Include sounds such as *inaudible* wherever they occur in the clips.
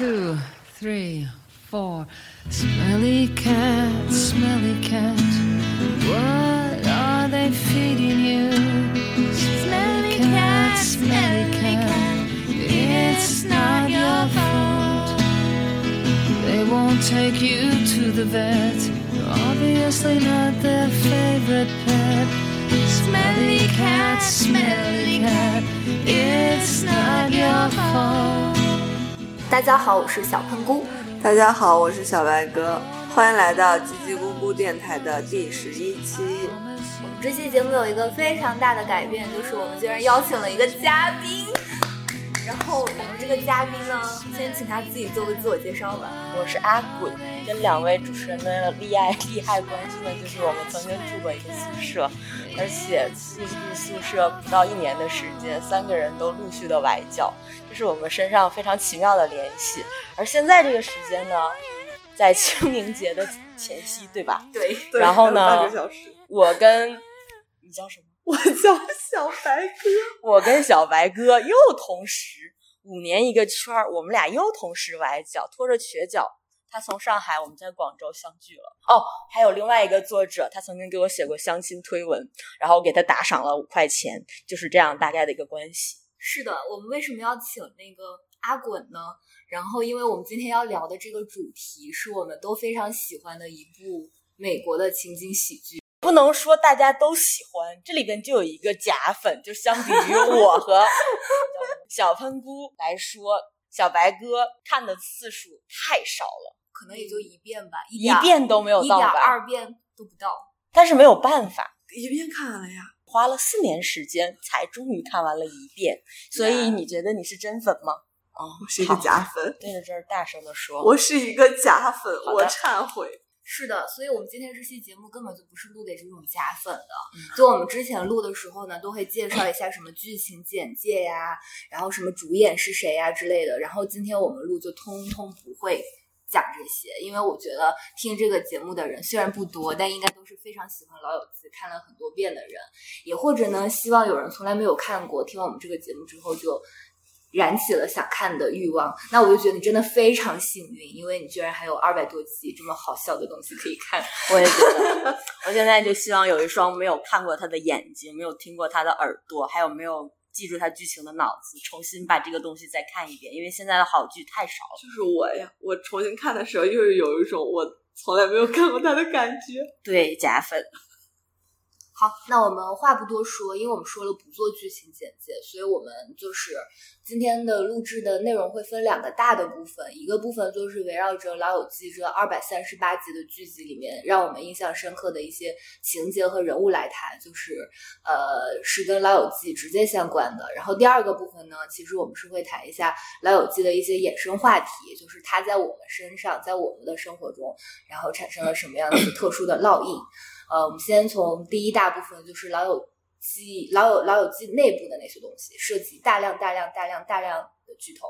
two, three, four. Smelly cat, smelly cat. What are they feeding you? Smelly cat, smelly cat. It's not your fault. They won't take you to the vet. You're obviously not their favorite pet. Smelly cat, smelly cat. It's not your fault. 大家好，我是小喷菇。大家好，我是小白哥，欢迎来到叽叽咕咕电台的第十一期。我们这期节目有一个非常大的改变，就是我们居然邀请了一个嘉宾。然后我们这个嘉宾呢，先请他自己做个自我介绍吧。我是阿鬼，跟两位主持人的利爱利害关系呢，就是我们曾经住过一个宿舍，而且进入宿舍不到一年的时间，三个人都陆续的崴脚，这是我们身上非常奇妙的联系。而现在这个时间呢，在清明节的前夕，对吧？对，对然后呢我跟你叫什么？我叫小白哥。我跟小白哥又同时五年一个圈儿，我们俩又同时崴脚，拖着瘸脚。他从上海，我们在广州相聚了。哦，还有另外一个作者，他曾经给我写过相亲推文，然后我给他打赏了五块钱，就是这样大概的一个关系。是的，我们为什么要请那个阿滚呢？然后，因为我们今天要聊的这个主题是我们都非常喜欢的一部美国的情景喜剧。不能说大家都喜欢，这里边就有一个假粉，就相比于我和 *laughs* 小喷菇来说，小白哥看的次数太少了，可能也就一遍吧，一一遍都没有一点到吧。二遍都不到。但是没有办法，一遍看完了呀？花了四年时间才终于看完了一遍。所以你觉得你是真粉吗？哦，我是一个假粉，对着这儿大声的说。我是一个假粉，我忏悔。是的，所以我们今天这期节目根本就不是录给这种假粉的。嗯就我们之前录的时候呢，都会介绍一下什么剧情简介呀，然后什么主演是谁呀之类的。然后今天我们录就通通不会讲这些，因为我觉得听这个节目的人虽然不多，但应该都是非常喜欢《老友记》看了很多遍的人，也或者呢，希望有人从来没有看过，听完我们这个节目之后就。燃起了想看的欲望，那我就觉得你真的非常幸运，因为你居然还有二百多集这么好笑的东西可以看。我也觉得，*laughs* 我现在就希望有一双没有看过他的眼睛，没有听过他的耳朵，还有没有记住它剧情的脑子，重新把这个东西再看一遍。因为现在的好剧太少了。就是我呀，我重新看的时候，又是有一种我从来没有看过它的感觉。对，假粉。好，那我们话不多说，因为我们说了不做剧情简介，所以我们就是今天的录制的内容会分两个大的部分，一个部分就是围绕着《老友记》这二百三十八集的剧集里面让我们印象深刻的一些情节和人物来谈，就是呃是跟《老友记》直接相关的。然后第二个部分呢，其实我们是会谈一下《老友记》的一些衍生话题，就是它在我们身上，在我们的生活中，然后产生了什么样的特殊的烙印。呃，我们先从第一大部分，就是老友记、老友老友记内部的那些东西，涉及大量、大量、大量、大量的巨头。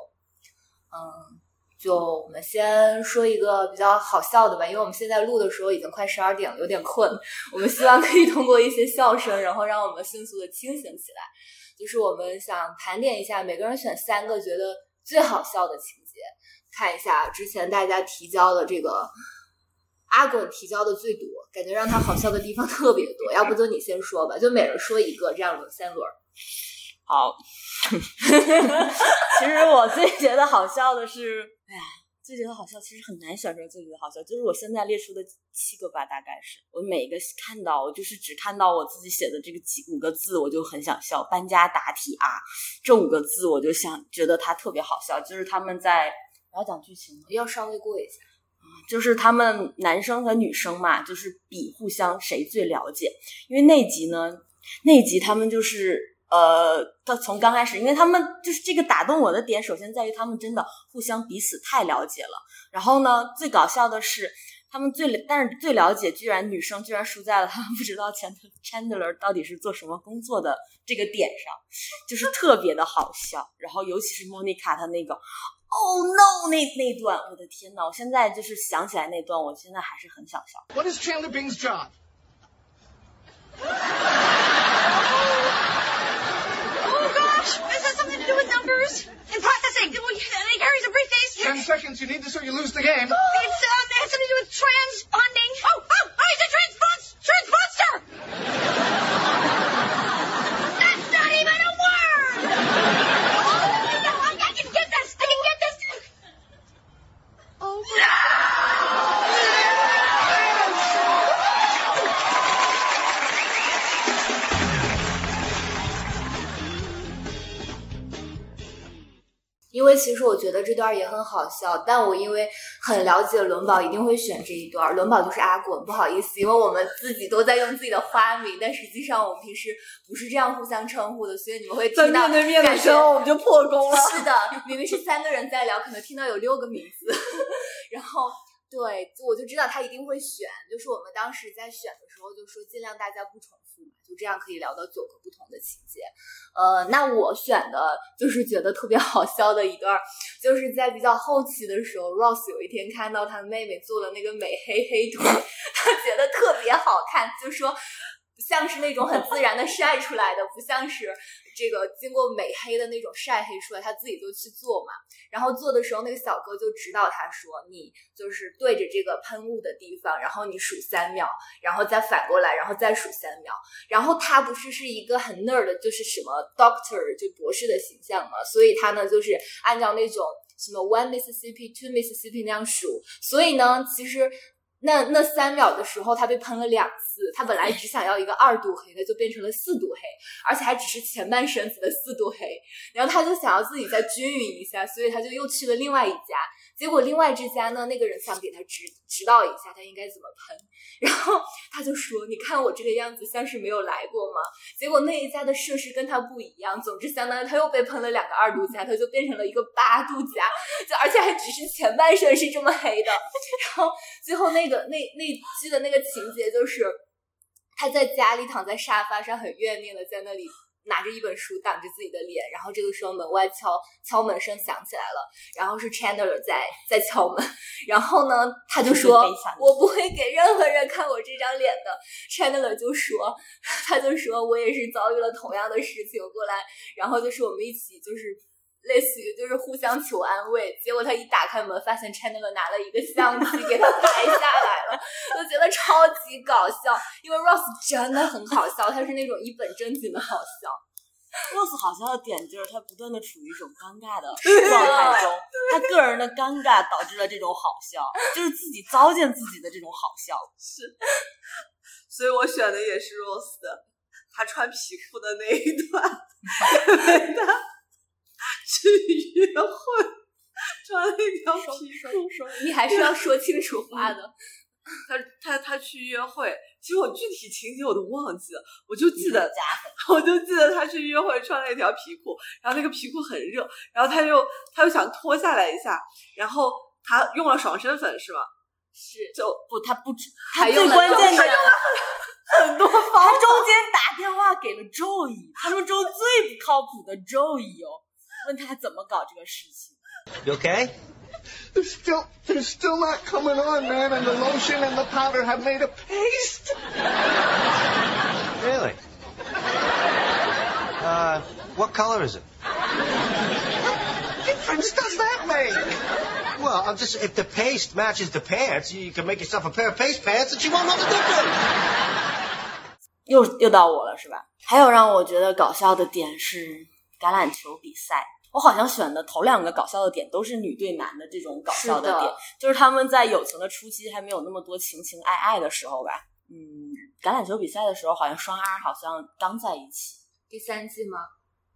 嗯，就我们先说一个比较好笑的吧，因为我们现在录的时候已经快十二点了，有点困。我们希望可以通过一些笑声，然后让我们迅速的清醒起来。就是我们想盘点一下，每个人选三个觉得最好笑的情节，看一下之前大家提交的这个。阿滚提交的最多，感觉让他好笑的地方特别多。*laughs* 要不就你先说吧，就每人说一个，这样轮三轮。好，*laughs* 其实我最觉得好笑的是，哎呀，最觉得好笑，其实很难选出最觉得好笑。就是我现在列出的七个吧，大概是我每一个看到，我就是只看到我自己写的这个几五个字，我就很想笑。搬家答题啊，这五个字我就想觉得它特别好笑，就是他们在我要讲剧情吗？要稍微过一下。就是他们男生和女生嘛，就是比互相谁最了解。因为那集呢，那集他们就是呃，他从刚开始，因为他们就是这个打动我的点，首先在于他们真的互相彼此太了解了。然后呢，最搞笑的是。他们最，但是最了解，居然女生居然输在了他 *laughs* 们不知道前头 Chandler 到底是做什么工作的这个点上，就是特别的好笑。然后尤其是 Monica 她那个 Oh no 那那段，我的天呐，我现在就是想起来那段，我现在还是很想笑。 What is Chandler Bing's job? Oh gosh, is that something to do with numbers? In processing think? Well, he carries a briefcase. Ten seconds you need this or you lose the game. It's, um, it has something to do with transponding. Oh, oh, oh, he's a transpons, transponsor! 为其实我觉得这段也很好笑，但我因为很了解伦宝，一定会选这一段。伦宝就是阿滚，不好意思，因为我们自己都在用自己的花名，但实际上我们平时不是这样互相称呼的，所以你们会听到面对面的时候，我们就破功了。是的，明明是三个人在聊，可能听到有六个名字，*laughs* 然后对，我就知道他一定会选。就是我们当时在选的时候，就说尽量大家不重就这样可以聊到九个不同的情节。呃，那我选的就是觉得特别好笑的一段，就是在比较后期的时候，Ross 有一天看到他妹妹做的那个美黑黑腿，他觉得特别好看，就说。像是那种很自然的晒出来的，不像是这个经过美黑的那种晒黑出来，他自己就去做嘛。然后做的时候，那个小哥就指导他说：“你就是对着这个喷雾的地方，然后你数三秒，然后再反过来，然后再数三秒。”然后他不是是一个很 nerd 的，就是什么 doctor 就博士的形象嘛，所以他呢就是按照那种什么 one Mississippi two Mississippi 那样数。所以呢，其实。那那三秒的时候，他被喷了两次。他本来只想要一个二度黑的，就变成了四度黑，而且还只是前半身子的四度黑。然后他就想要自己再均匀一下，所以他就又去了另外一家。结果另外这家呢，那个人想给他指指导一下他应该怎么喷，然后他就说：“你看我这个样子像是没有来过吗？”结果那一家的设施跟他不一样，总之相当于他又被喷了两个二度加，他就变成了一个八度加，就而且还只是前半身是这么黑的。然后最后那个那那剧的那个情节就是他在家里躺在沙发上很怨念的在那里。拿着一本书挡着自己的脸，然后这个时候门外敲敲门声响起来了，然后是 Chandler 在在敲门，然后呢他就说我不会给任何人看我这张脸的，Chandler 就说他就说我也是遭遇了同样的事情过来，然后就是我们一起就是类似于就是互相求安慰，结果他一打开门发现 Chandler 拿了一个相机给他拍下来了，我觉得超级搞笑，因为 Ross 真的很好笑，他是那种一本正经的好笑。Rose 好笑的点就是他不断的处于一种尴尬的状态中，他个人的尴尬导致了这种好笑，就是自己糟践自己的这种好笑。是，所以我选的也是 Rose 的，他穿皮裤的那一段，因为他去约会穿了一条皮裤，你还是要说清楚话的。*laughs* 他他他去约会，其实我具体情节我都忘记了，我就记得，*laughs* 我就记得他去约会穿了一条皮裤，然后那个皮裤很热，然后他又他又想脱下来一下，然后他用了爽身粉是吗？是，就不，他不止，他最关键的他用了很很多方他中间打电话给了 Joey，他们中最不靠谱的 Joey 哦，问他怎么搞这个事情。 You okay? They're still, they're still not coming on, man, and the lotion and the powder have made a paste. Really? Uh, what color is it? What difference does that make? Well, I'm just if the paste matches the pants, you can make yourself a pair of paste pants, and she won't know the difference. 又又到我了是吧？还有让我觉得搞笑的点是 橄榄球比赛。我好像选的头两个搞笑的点都是女对男的这种搞笑是的点，就是他们在友情的初期还没有那么多情情爱爱的时候吧。嗯，橄榄球比赛的时候，好像双 R 好像刚在一起，第三季吗？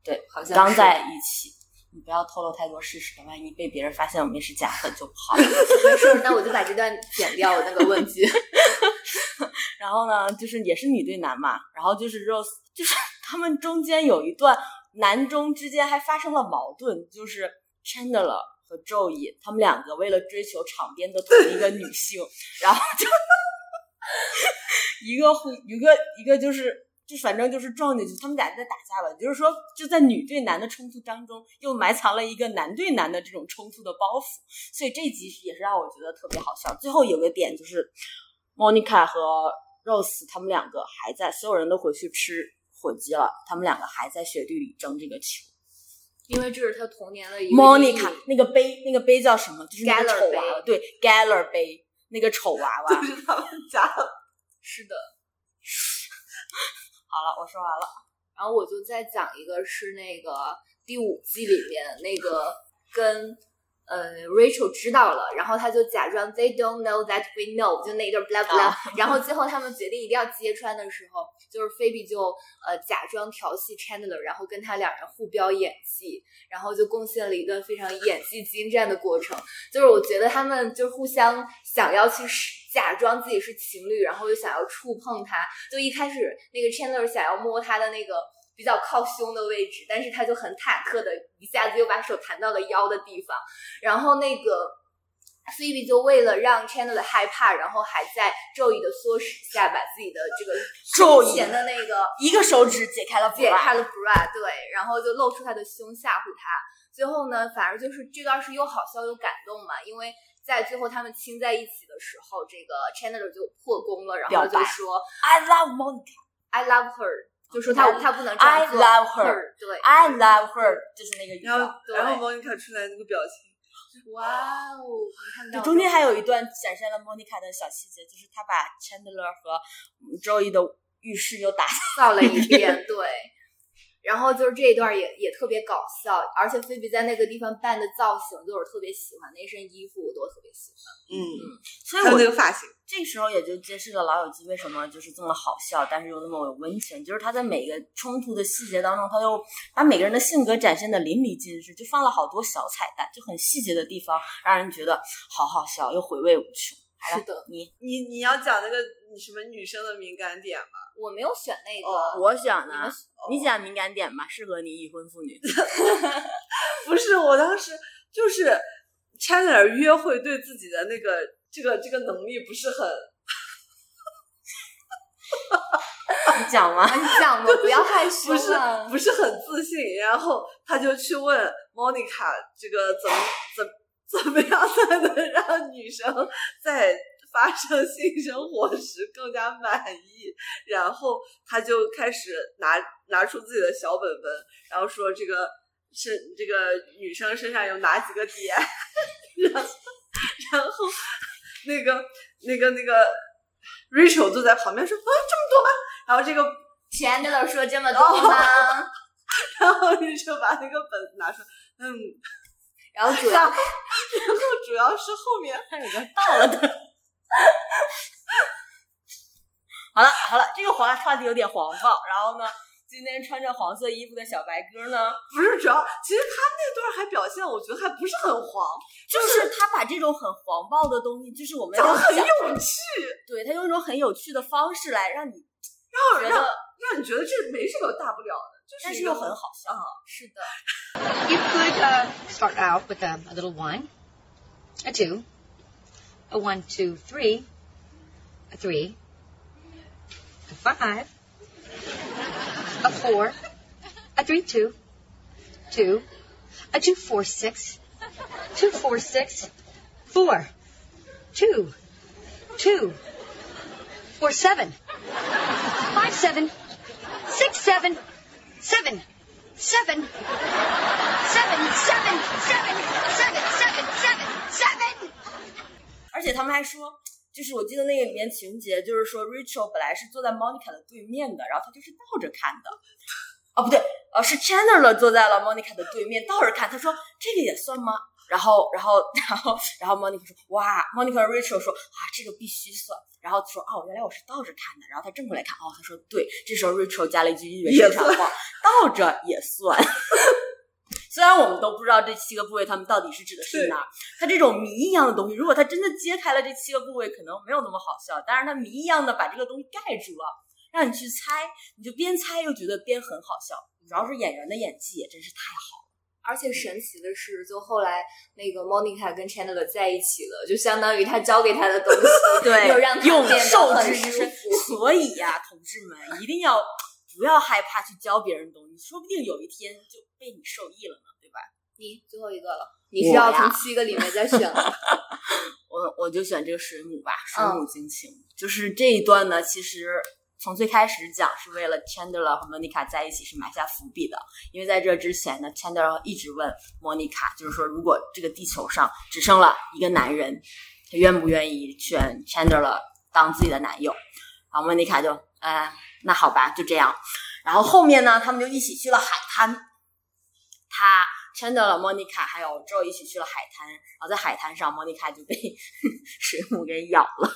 对，好像刚在一起。你不要透露太多事实了，万一被别人发现我们是假粉就不好了。没事，那我就把这段剪掉，我那个问句。*laughs* 然后呢，就是也是女对男嘛，然后就是 Rose，就是他们中间有一段男中之间还发生了矛盾，就是 Chandler 和 Joey 他们两个为了追求场边的同一个女性，*laughs* 然后就 *laughs* 一个互一个一个就是。就反正就是撞进去，他们俩在打架吧，就是说就在女对男的冲突当中，又埋藏了一个男对男的这种冲突的包袱，所以这集也是让我觉得特别好笑。最后有个点就是，Monica 和 Rose 他们两个还在，所有人都回去吃火鸡了，他们两个还在雪地里争这个球，因为这是他童年的一个 Monica 那个杯，那个杯叫什么？就是那个丑娃娃，对 g a l l e r 杯，那个丑娃娃。*laughs* 就是他们家的是的。好了，我说完了。然后我就再讲一个是那个第五季里面那个跟呃 Rachel 知道了，然后他就假装 They don't know that we know，就那一段 blah blah，、啊然后最后他们决定一定要揭穿的时候，就是菲比就呃假装调戏 Chandler，然后跟他两人互飙演技，然后就贡献了一段非常演技精湛的过程。就是我觉得他们就互相想要去试假装自己是情侣，然后又想要触碰他。就一开始那个 Chandler 想要摸他的那个比较靠胸的位置，但是他就很忐忑的一下子又把手弹到了腰的地方，然后那个。菲比就为了让 Chandler 害怕，然后还在咒语的唆使下，把自己的这个咒语胸前的那个一个手指解开了解开了 bra，对，然后就露出他的胸吓唬他。最后呢，反而就是这段是又好笑又感动嘛，因为在最后他们亲在一起的时候，这个 Chandler 就破功了，然后就说 I love Monica。I love her，就说他他不能这样 I love her 对 I love her，就是那个语然后调。然后 Monica 出来那个表情，哇哦，你看到就中间还有一段展现了 Monica 的小细节，就是她把 Chandler 和嗯 Joey 的浴室又打 *laughs* 扫了一遍，对。然后就是这一段也也特别搞笑，而且菲比在那个地方扮的造型就是特别喜欢，那身衣服我都特别喜欢。嗯，还有所以我那个发型，这时候也就揭示了《老友记》为什么就是这么好笑，但是又那么有温情。就是他在每个冲突的细节当中，他又把每个人的性格展现的淋漓尽致，就放了好多小彩蛋，就很细节的地方，让人觉得好好笑，又回味无穷。是的，你你你要讲那个你什么女生的敏感点吗？我没有选那个，哦我选的你们，你讲敏感点吧，适合你已婚妇女。*laughs* 不是，我当时就是 Chandler 约会对自己的那个这个这个能力不是很，*laughs* 你讲吗？你讲吗，不要害羞不是啊不是很自信，然后他就去问 Monica 这个怎么怎怎么样才能让女生在发生性生活时更加满意，然后他就开始拿拿出自己的小本本，然后说这个是这 *laughs* 个女生身上有哪几个点，然后然后那个那个那个 Rachel 坐在旁边说啊这么多吗？然后这个 Chandler 说这么多吗？然后 Rachel 把那个本拿出来，嗯，然后主要然后主要是后面还有个到了的。*laughs* 好了好了，这个话话题有点黄暴。然后呢，今天穿着黄色衣服的小白鸽呢，不是主要，其实他那段还表现，我觉得还不是很黄，就是他把这种很黄暴的东西，就是我们要讲很有趣，对他用一种很有趣的方式来让你让让觉得，让你觉得这没什么大不了的，就是但是又很好笑。是的，You could uh, start out with a, a little one, a two, a one, two, three, a 3, a 5, a 4, a three, two, two, a 2, 而且他们还说，就是我记得那个里面情节，就是说 Rachel 本来是坐在 Monica 的对面的，然后他就是倒着看的。哦，不对，呃，是 Chandler 坐在了 Monica 的对面，倒着看。他说这个也算吗？然后，然后，然后，然后 Monica 说哇，Monica 和 Rachel 说啊，这个必须算。然后说哦，原来我是倒着看的。然后他正过来看，哦，他说对。这时候 Rachel 加了一句原也声场话，倒着也算。*laughs* 虽然我们都不知道这七个部位他们到底是指的是哪儿，它这种谜一样的东西，如果它真的揭开了这七个部位，可能没有那么好笑。但是它谜一样的把这个东西盖住了，让你去猜，你就边猜又觉得边很好笑。主要是演员的演技也真是太好了。而且神奇的是，就后来那个 Monica 跟 Chandler 在一起了，就相当于他教给他的东西，对又让他用变受得很舒服。。所以呀、同志们一定要不要害怕去教别人东西，说不定有一天就被你受益了呢，对吧？你最后一个了，你是要从七个里面再选了？*laughs* 我我就选这个水母吧，水嗯母惊情，就是这一段呢，其实从最开始讲是为了 Chandler 和 Monica 在一起是埋下伏笔的，因为在这之前呢，Chandler 一直问 Monica，就是说如果这个地球上只剩了一个男人，他愿不愿意选 Chandler 当自己的男友？然后 Monica 就，呃，那好吧，就这样。然后后面呢，他们就一起去了海滩，他 Chandler、Monica 还有 Joe 一起去了海滩，然后在海滩上，Monica 就被 *laughs* 水母给咬了。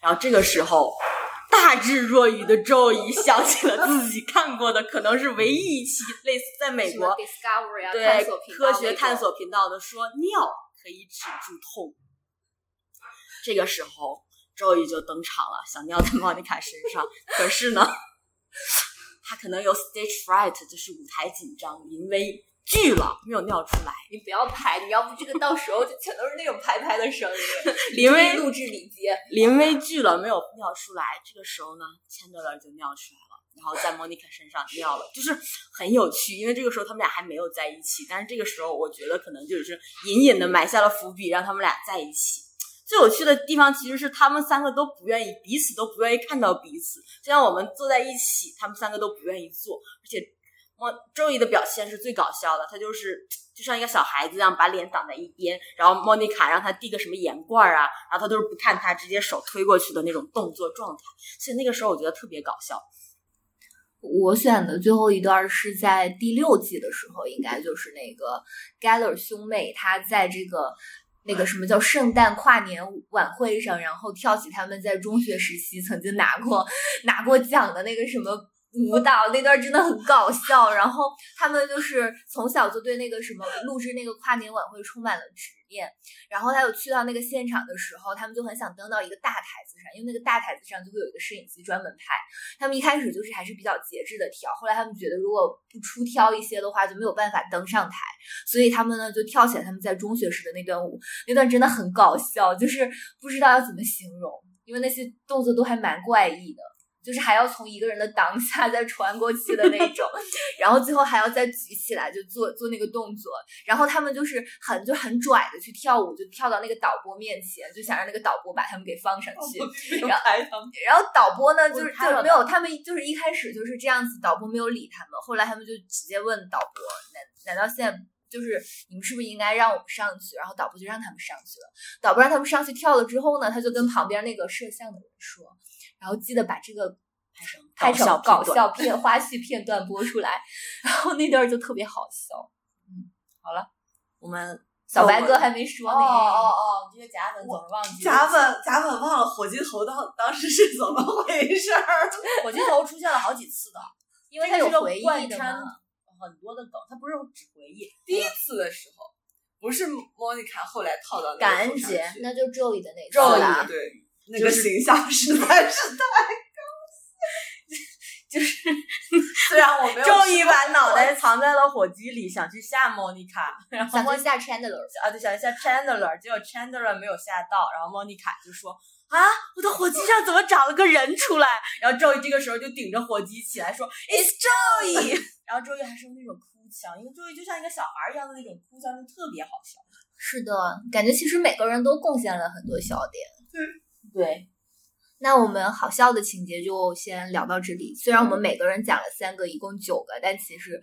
然后这个时候，大智若愚的 Joey 想起了自己看过的，可能是唯一一期类似在美国 Discovery 啊，对科学探索频道的说尿可以止住痛。这个时候，Joey 就登场了，想尿在莫妮卡身上，*laughs* 可是呢，他可能有 stage fright，就是舞台紧张，临危惧了，没有尿出来。你不要拍，你要不这个到时候就全都是那种拍拍的声音。临危录制礼节，临危惧了，没有尿出来。这个时候呢，Chandler 就尿出来了，然后在 Monica 身上尿了，就是很有趣。因为这个时候他们俩还没有在一起，但是这个时候我觉得可能就是隐隐的埋下了伏笔，让他们俩在一起。最有趣的地方其实是他们三个都不愿意，彼此都不愿意看到彼此。就像我们坐在一起，他们三个都不愿意坐，而且莫周瑜的表现是最搞笑的，他就是就像一个小孩子一样，把脸挡在一边，然后莫妮卡让他递个什么盐罐啊，然后他都是不看他，直接手推过去的那种动作状态。所以那个时候我觉得特别搞笑。我选的最后一段是在第六季的时候，应该就是那个 Geller 兄妹他在这个那个什么叫圣诞跨年晚会上，然后跳起他们在中学时期曾经拿过拿过奖的那个什么舞蹈，那段真的很搞笑。然后他们就是从小就对那个什么录制那个跨年晚会充满了执面。然后他有去到那个现场的时候，他们就很想登到一个大台子上，因为那个大台子上就会有一个摄影机专门拍。他们一开始就是还是比较节制的跳，后来他们觉得如果不出挑一些的话，就没有办法登上台，所以他们呢就跳起来他们在中学时的那段舞，那段真的很搞笑，就是不知道要怎么形容，因为那些动作都还蛮怪异的。就是还要从一个人的裆下再传过去的那种，*laughs* 然后最后还要再举起来就做做那个动作，然后他们就是很就很拽的去跳舞，就跳到那个导播面前，就想让那个导播把他们给放上去，然后然后导播呢，就是就是没有，他们就是一开始就是这样子，导播没有理他们，后来他们就直接问导播，难难道现在就是你们是不是应该让我们上去？然后导播就让他们上去了，导播让他们上去跳了之后呢，他就跟旁边那个摄像的人说，然后记得把这个拍成拍成搞搞笑笑片花絮片段播出来，然后那段就特别好笑。嗯，好了，我们小白哥还没说呢。哦哦哦，这个假粉总是忘记假粉假粉忘了火鸡头当当时是怎么回事儿？*laughs* 火鸡头出现了好几次的，因为他有回忆的嘛。很多的梗，他不是只回忆。第一次的时候，不是莫妮卡后来套到那个感恩节头上去那就 Joey 的那次肉啦对那个形象 *laughs* 实在是太 *laughs* 就是 *laughs* 虽然我没有终于把脑袋藏在了火鸡里，想去吓莫妮卡，然后莫想去下 Chandler，啊，对，想一下 Chandler，结果 Chandler 没有吓到，然后莫妮卡就说啊，我的火鸡上怎么长了个人出来？然后 Joey 这个时候就顶着火鸡起来说 It's Joey，然后 Joey 还是用那种哭腔，因为 Joey 就像一个小孩一样的那种哭腔，就特别好笑。是的，感觉其实每个人都贡献了很多笑点。对，那我们好笑的情节就先聊到这里。虽然我们每个人讲了三个，一共九个，但其实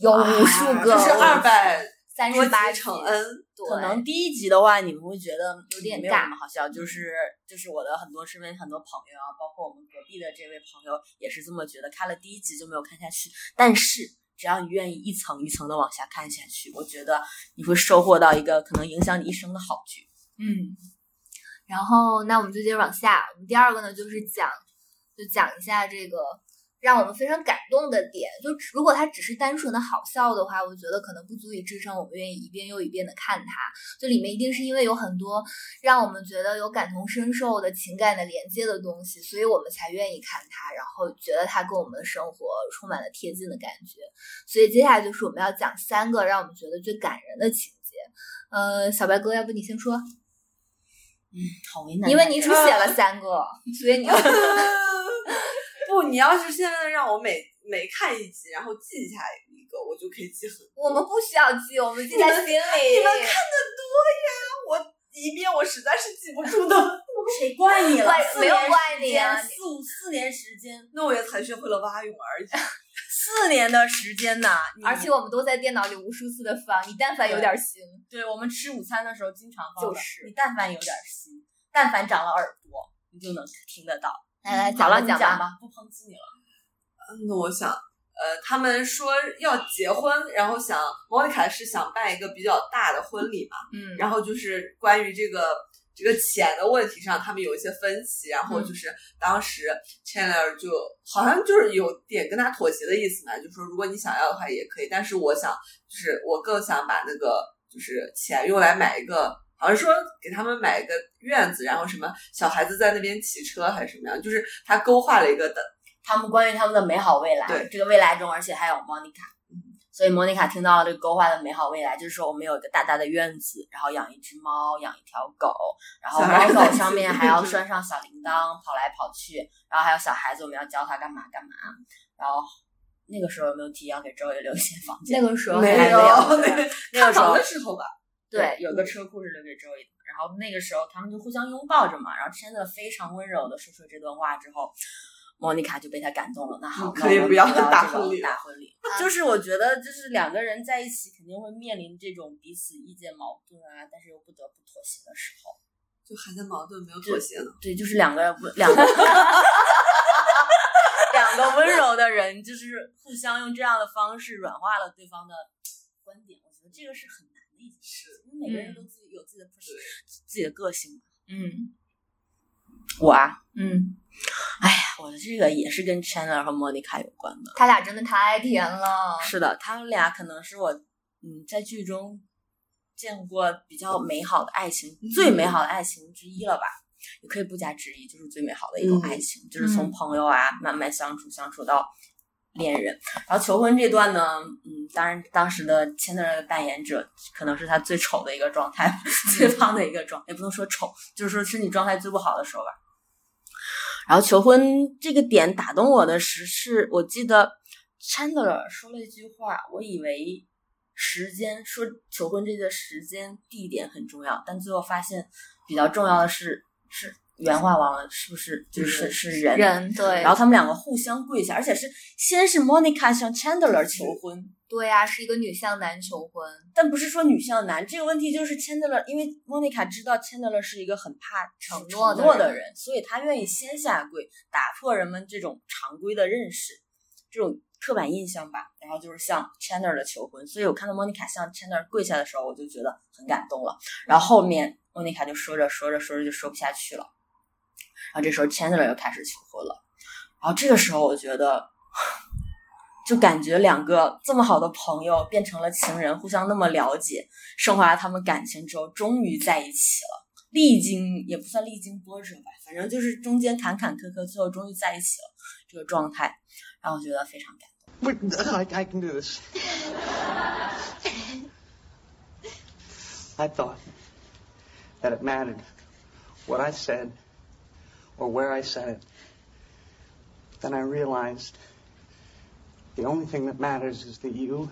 有无数个，就是二百三十八乘 n，对，可能第一集的话，你们会觉得有点没有那尬么好笑，就是就是我的很多身边很多朋友啊，包括我们隔壁的这位朋友也是这么觉得，看了第一集就没有看下去。但是只要你愿意一层一层的往下看下去，我觉得你会收获到一个可能影响你一生的好剧。嗯，然后那我们就接着往下，我们第二个呢就是讲，就讲一下这个让我们非常感动的点。就如果它只是单纯的好笑的话，我觉得可能不足以支撑我们愿意一遍又一遍的看它。就里面一定是因为有很多让我们觉得有感同身受的情感的连接的东西，所以我们才愿意看它，然后觉得它跟我们的生活充满了贴近的感觉。所以接下来就是我们要讲三个让我们觉得最感人的情节。呃，小白哥，要不你先说？好为难，因为你只写了三个，*laughs* 所以你要 *laughs* 不，你要是现在让我每每看一集，然后记下一个，我就可以记很多。我们不需要记，我们记在心里。你们看的多呀，我一遍我实在是记不住的。谁怪你了？怪没有怪你啊四五四年时间，那我也才学会了蛙泳而已。*laughs* 四年的时间呐！而且我们都在电脑里无数次的放，你但凡有点心，对我们吃午餐的时候经常放就是你但凡有点心，但凡长了耳朵，你就能听得到。来来讲了，讲讲。吧，不抨击你了。嗯，那我想，呃，他们说要结婚，然后想莫妮卡是想办一个比较大的婚礼嘛，嗯，然后就是关于这个这个钱的问题上，他们有一些分歧，然后就是当时 Chandler 就好像就是有点跟他妥协的意思嘛，就说如果你想要的话也可以，但是我想就是我更想把那个就是钱用来买一个。好像说给他们买一个院子，然后什么小孩子在那边骑车还是什么样，就是他勾画了一个的他们关于他们的美好未来，对这个未来中，而且还有莫妮卡。所以莫妮卡听到了这个勾画的美好未来，就是说我们有一个大大的院子，然后养一只猫，养一条狗，然后猫狗上面还要拴上小铃铛，跑来跑去，然后还有小孩子，我们要教他干嘛干嘛。然后那个时候有没有提要给周围留一些房间？那个时候没还有有，那个时候的时候吧，对，有个车库是留给周围的。然后那个时候他们就互相拥抱着嘛，然后 Chandler 非常温柔的说出这段话之后，莫妮卡就被他感动了。那好，嗯可以不要大婚礼大婚礼。就是我觉得，就是两个人在一起肯定会面临这种彼此意见矛盾啊，但是又不得不妥协的时候。就还在矛盾没有妥协呢。对，*laughs* 就是两个温两个 *laughs* 两个温柔的人，就是互相用这样的方式软化了对方的观点。我觉得这个是很难的一件事，因为每个人都自己有自己的 person- 自己的个性嘛。嗯我啊，嗯，哎呀，我的这个也是跟 Chandler 和 Monica 有关的。他俩真的太甜了。是的，他们俩可能是我嗯在剧中见过比较美好的爱情，最美好的爱情之一了吧？也可以不加质疑，就是最美好的一种嗯爱情，就是从朋友啊慢慢相处相处到恋人，然后求婚这段呢，嗯，当然当时的 Chandler 的扮演者可能是他最丑的一个状态，*laughs* 最胖的一个状，也不能说丑，就是说身体状态最不好的时候吧。然后求婚这个点打动我的是，是我记得 Chandler 说了一句话，我以为时间说求婚这个时间地点很重要，但最后发现比较重要的是是原话忘了是不是就是是人人对，然后他们两个互相跪下，而且是先是 Monica 向 Chandler 求婚，对呀、是一个女向男求婚。但不是说女向男。这个问题就是 Chandler，因为 Monica 知道 Chandler 是一个很怕承承诺的人诺的人，所以他愿意先下跪，打破人们这种常规的认识，这种刻板印象吧。然后就是向 Chandler 的求婚，所以我看到 Monica 向 Chandler 跪下的时候，我就觉得很感动了。然后后面 Monica 就说着说着说着就说不下去了，然后这时候 Chandler 又开始求婚了。然后这个时候，我觉得，就感觉两个这么好的朋友变成了情人，互相那么了解，升华了他们感情之后，终于在一起了。历经也不算历经波折吧，反正就是中间坎坎坷坷，最后终于在一起了，这个状态让我觉得非常感动。I can do this. *laughs* I thought that it mattered what I said or where I said it. Then I realized the only thing that matters is that you.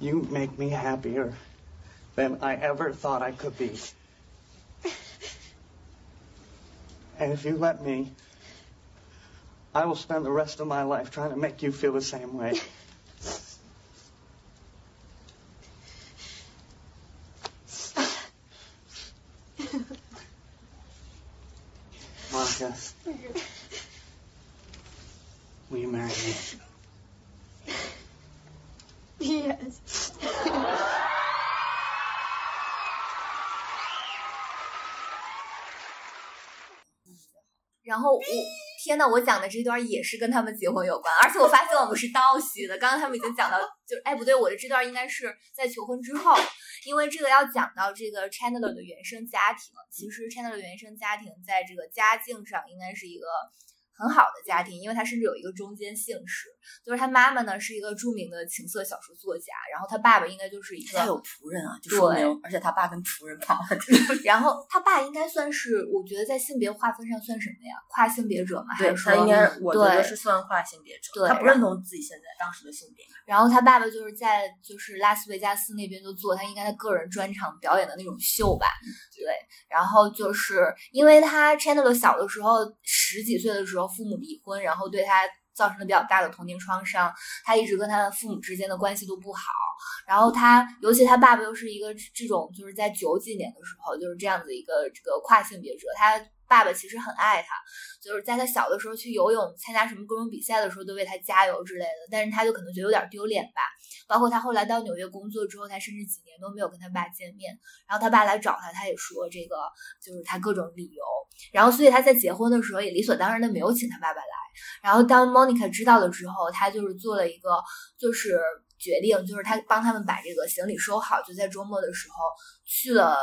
You make me happier than I ever thought I could be. And if you let me, I will spend the rest of my life trying to make you feel the same way. 天呐，我讲的这段也是跟他们结婚有关，而且我发现我们是倒叙的。刚刚他们已经讲到，就哎不对，我的这段应该是在求婚之后，因为这个要讲到这个 Chandler 的原生家庭。其实 Chandler 的原生家庭在这个家境上应该是一个很好的家庭，因为他甚至有一个中间姓氏。就是他妈妈呢是一个著名的情色小说作家，然后他爸爸应该就是一个他有仆人啊，就说对明，而且他爸跟仆人跑了，*laughs* 然后他爸应该算是，我觉得在性别划分上算什么呀？跨性别者吗？还对是说他应该，我觉得是算跨性别者，对他不认同自己现在当时的性别。然后他爸爸就是在就是拉斯维加斯那边就做他应该他个人专场表演的那种秀吧，对。然后就是因为他 Chandler 小的时候十几岁的时候父母离婚，然后对他造成了比较大的童年创伤，他一直跟他的父母之间的关系都不好。然后他尤其他爸爸又是一个这种就是在九几年的时候就是这样子一个这个跨性别者，他爸爸其实很爱他，就是在他小的时候去游泳、参加什么各种比赛的时候都为他加油之类的，但是他就可能觉得有点丢脸吧。包括他后来到纽约工作之后，他甚至几年都没有跟他爸见面。然后他爸来找他，他也说这个就是他各种理由。然后所以他在结婚的时候也理所当然的没有请他爸爸来。然后当 Monica 知道了之后，他就是做了一个就是决定，就是他帮他们把这个行李收好，就在周末的时候去了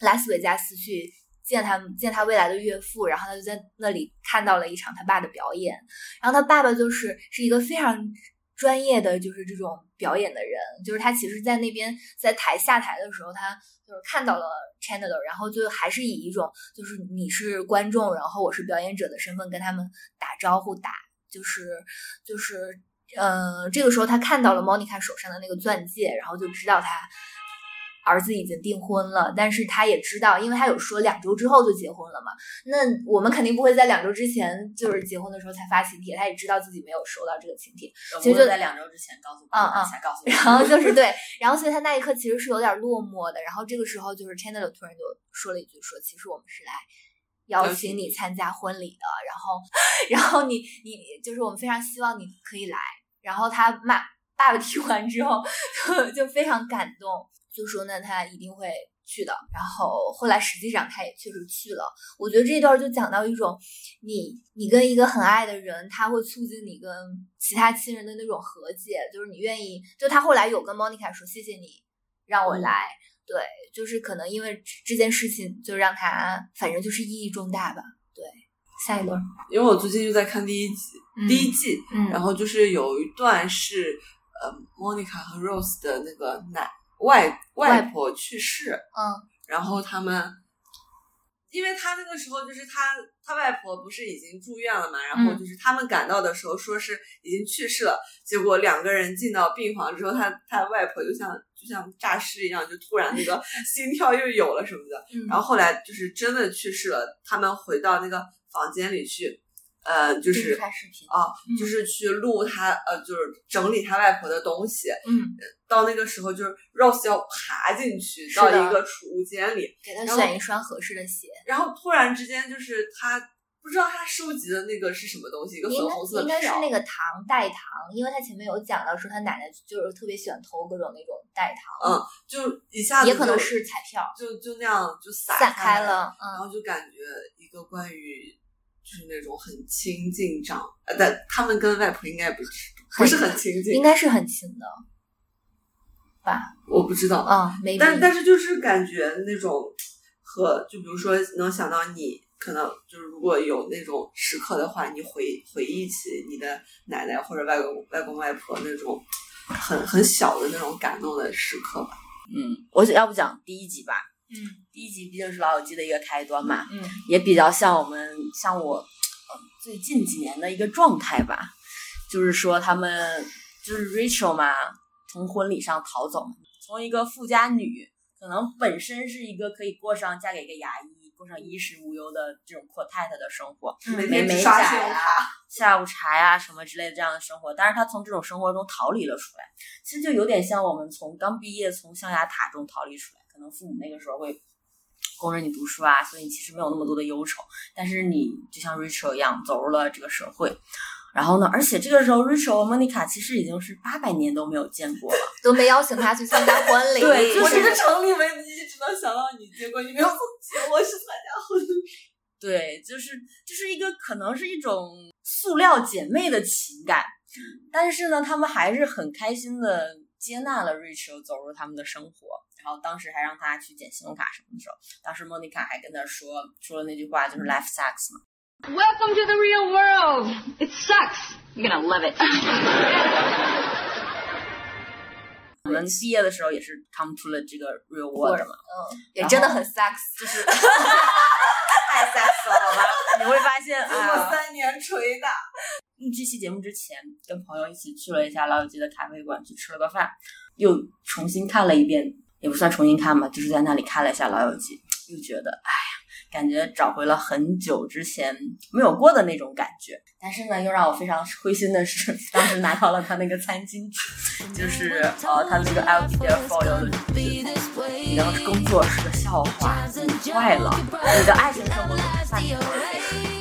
拉斯维加斯去见他们见他未来的岳父，然后他就在那里看到了一场他爸的表演。然后他爸爸就是是一个非常专业的，就是这种表演的人，就是他其实，在那边在台下台的时候，他就是看到了 Chandler，然后就还是以一种就是你是观众，然后我是表演者的身份跟他们打招呼，打就是就是呃，这个时候他看到了 Monica 手上的那个钻戒，然后就知道他。儿子已经订婚了，但是他也知道，因为他有说两周之后就结婚了嘛。那我们肯定不会在两周之前，就是结婚的时候才发请帖。他也知道自己没有收到这个请帖，其实就在两周之前告诉嗯嗯才告诉我，然后就是对，然后所以他那一刻其实是有点落寞的。然后这个时候就是 Chandler 突然就说了一句说，其实我们是来邀请你参加婚礼的，然后然后你你就是我们非常希望你可以来。然后他妈爸爸听完之后 *laughs* 就就非常感动。就说那他一定会去的，然后后来实际上他也确实去了。我觉得这段就讲到一种，你你跟一个很爱的人，他会促进你跟其他亲人的那种和解，就是你愿意。就他后来有跟 Monica 说谢谢你让我来，对，就是可能因为这件事情就让他反正就是意义重大吧。对，下一段，因为我最近又在看第一集，嗯第一季，嗯然后就是有一段是呃，Monica 和 Rose 的那个奶外外婆去世，嗯。然后他们，因为他那个时候就是他他外婆不是已经住院了嘛，然后嗯。就是他们赶到的时候说是已经去世了，结果两个人进到病房之后，他他外婆就像就像诈尸一样，就突然那个 *laughs* 心跳又有了什么的，嗯，然后后来就是真的去世了，他们回到那个房间里去，呃，就就是拍视频，啊，嗯就是去录他呃，就是整理他外婆的东西。嗯，到那个时候，就是 Rose 要爬进去到一个储物间里，给他选一双合适的鞋。然后突然之间就是他不知道他收集的那个是什么东西，一个粉红色的应该是那个糖代糖，因为他前面有讲到说他奶奶就是特别喜欢偷各种那种代糖，嗯，就一下子也可能是彩票就就那样就散散开开了，嗯，然后就感觉一个关于就是那种很亲近长，呃，但他们跟外婆应该不是不是很亲近，应该是很亲的吧，我不知道，嗯，maybe，但但是就是感觉那种和就比如说能想到你可能就是如果有那种时刻的话，你回回忆起你的奶奶或者外公外公外婆那种很很小的那种感动的时刻吧。嗯，我要不讲第一集吧。嗯。第一集毕竟是老友记的一个开端嘛，嗯也比较像我们像我呃最近几年的一个状态吧，就是说他们就是 Rachel 嘛，从婚礼上逃走，从一个富家女，可能本身是一个可以过上嫁给一个牙医，过上衣食无忧的这种阔太太的生活，每美美甲呀下午茶呀什么之类的这样的生活，但是她从这种生活中逃离了出来，其实就有点像我们从刚毕业从象牙塔中逃离出来，可能父母那个时候会供着你读书啊，所以你其实没有那么多的忧愁，但是你就像 Rachel 一样走入了这个社会。然后呢？而且这个时候，Rachel 和 Monica 其实已经是八百年都没有见过了。都没邀请他去参加婚礼，*laughs* 对就是我这个成立为一直能想到你，结果你没有送钱，我是参加婚礼。*laughs* 对，就是就是一个可能是一种塑料姐妹的情感，但是呢，他们还是很开心的接纳了 Rachel 走入他们的生活。然后当时还让他去捡信用卡什么的时候，当时 Monica 还跟他说说了那句话，就是 life sucks 嘛。Welcome to the real world. It sucks. You're gonna love it. 我们毕业的时候也是 come to 了这个 real world 嘛，嗯，也真的很 sucks，就是太 sex 了，好吧？你会发现经过啊，三年捶打，录这期节目之前，跟朋友一起去了一下老友记的咖啡馆，去吃了个饭，又重新看了一遍，也不算重新看吧，就是在那里看了一下老友记，又觉得哎呀，感觉找回了很久之前没有过的那种感觉。但是呢，又让我非常灰心的是，当时拿到了他那个餐巾纸，就是呃，他那个 I'll be there for you 的你当时工作室的笑话，你坏了，你的爱情生活怎么办？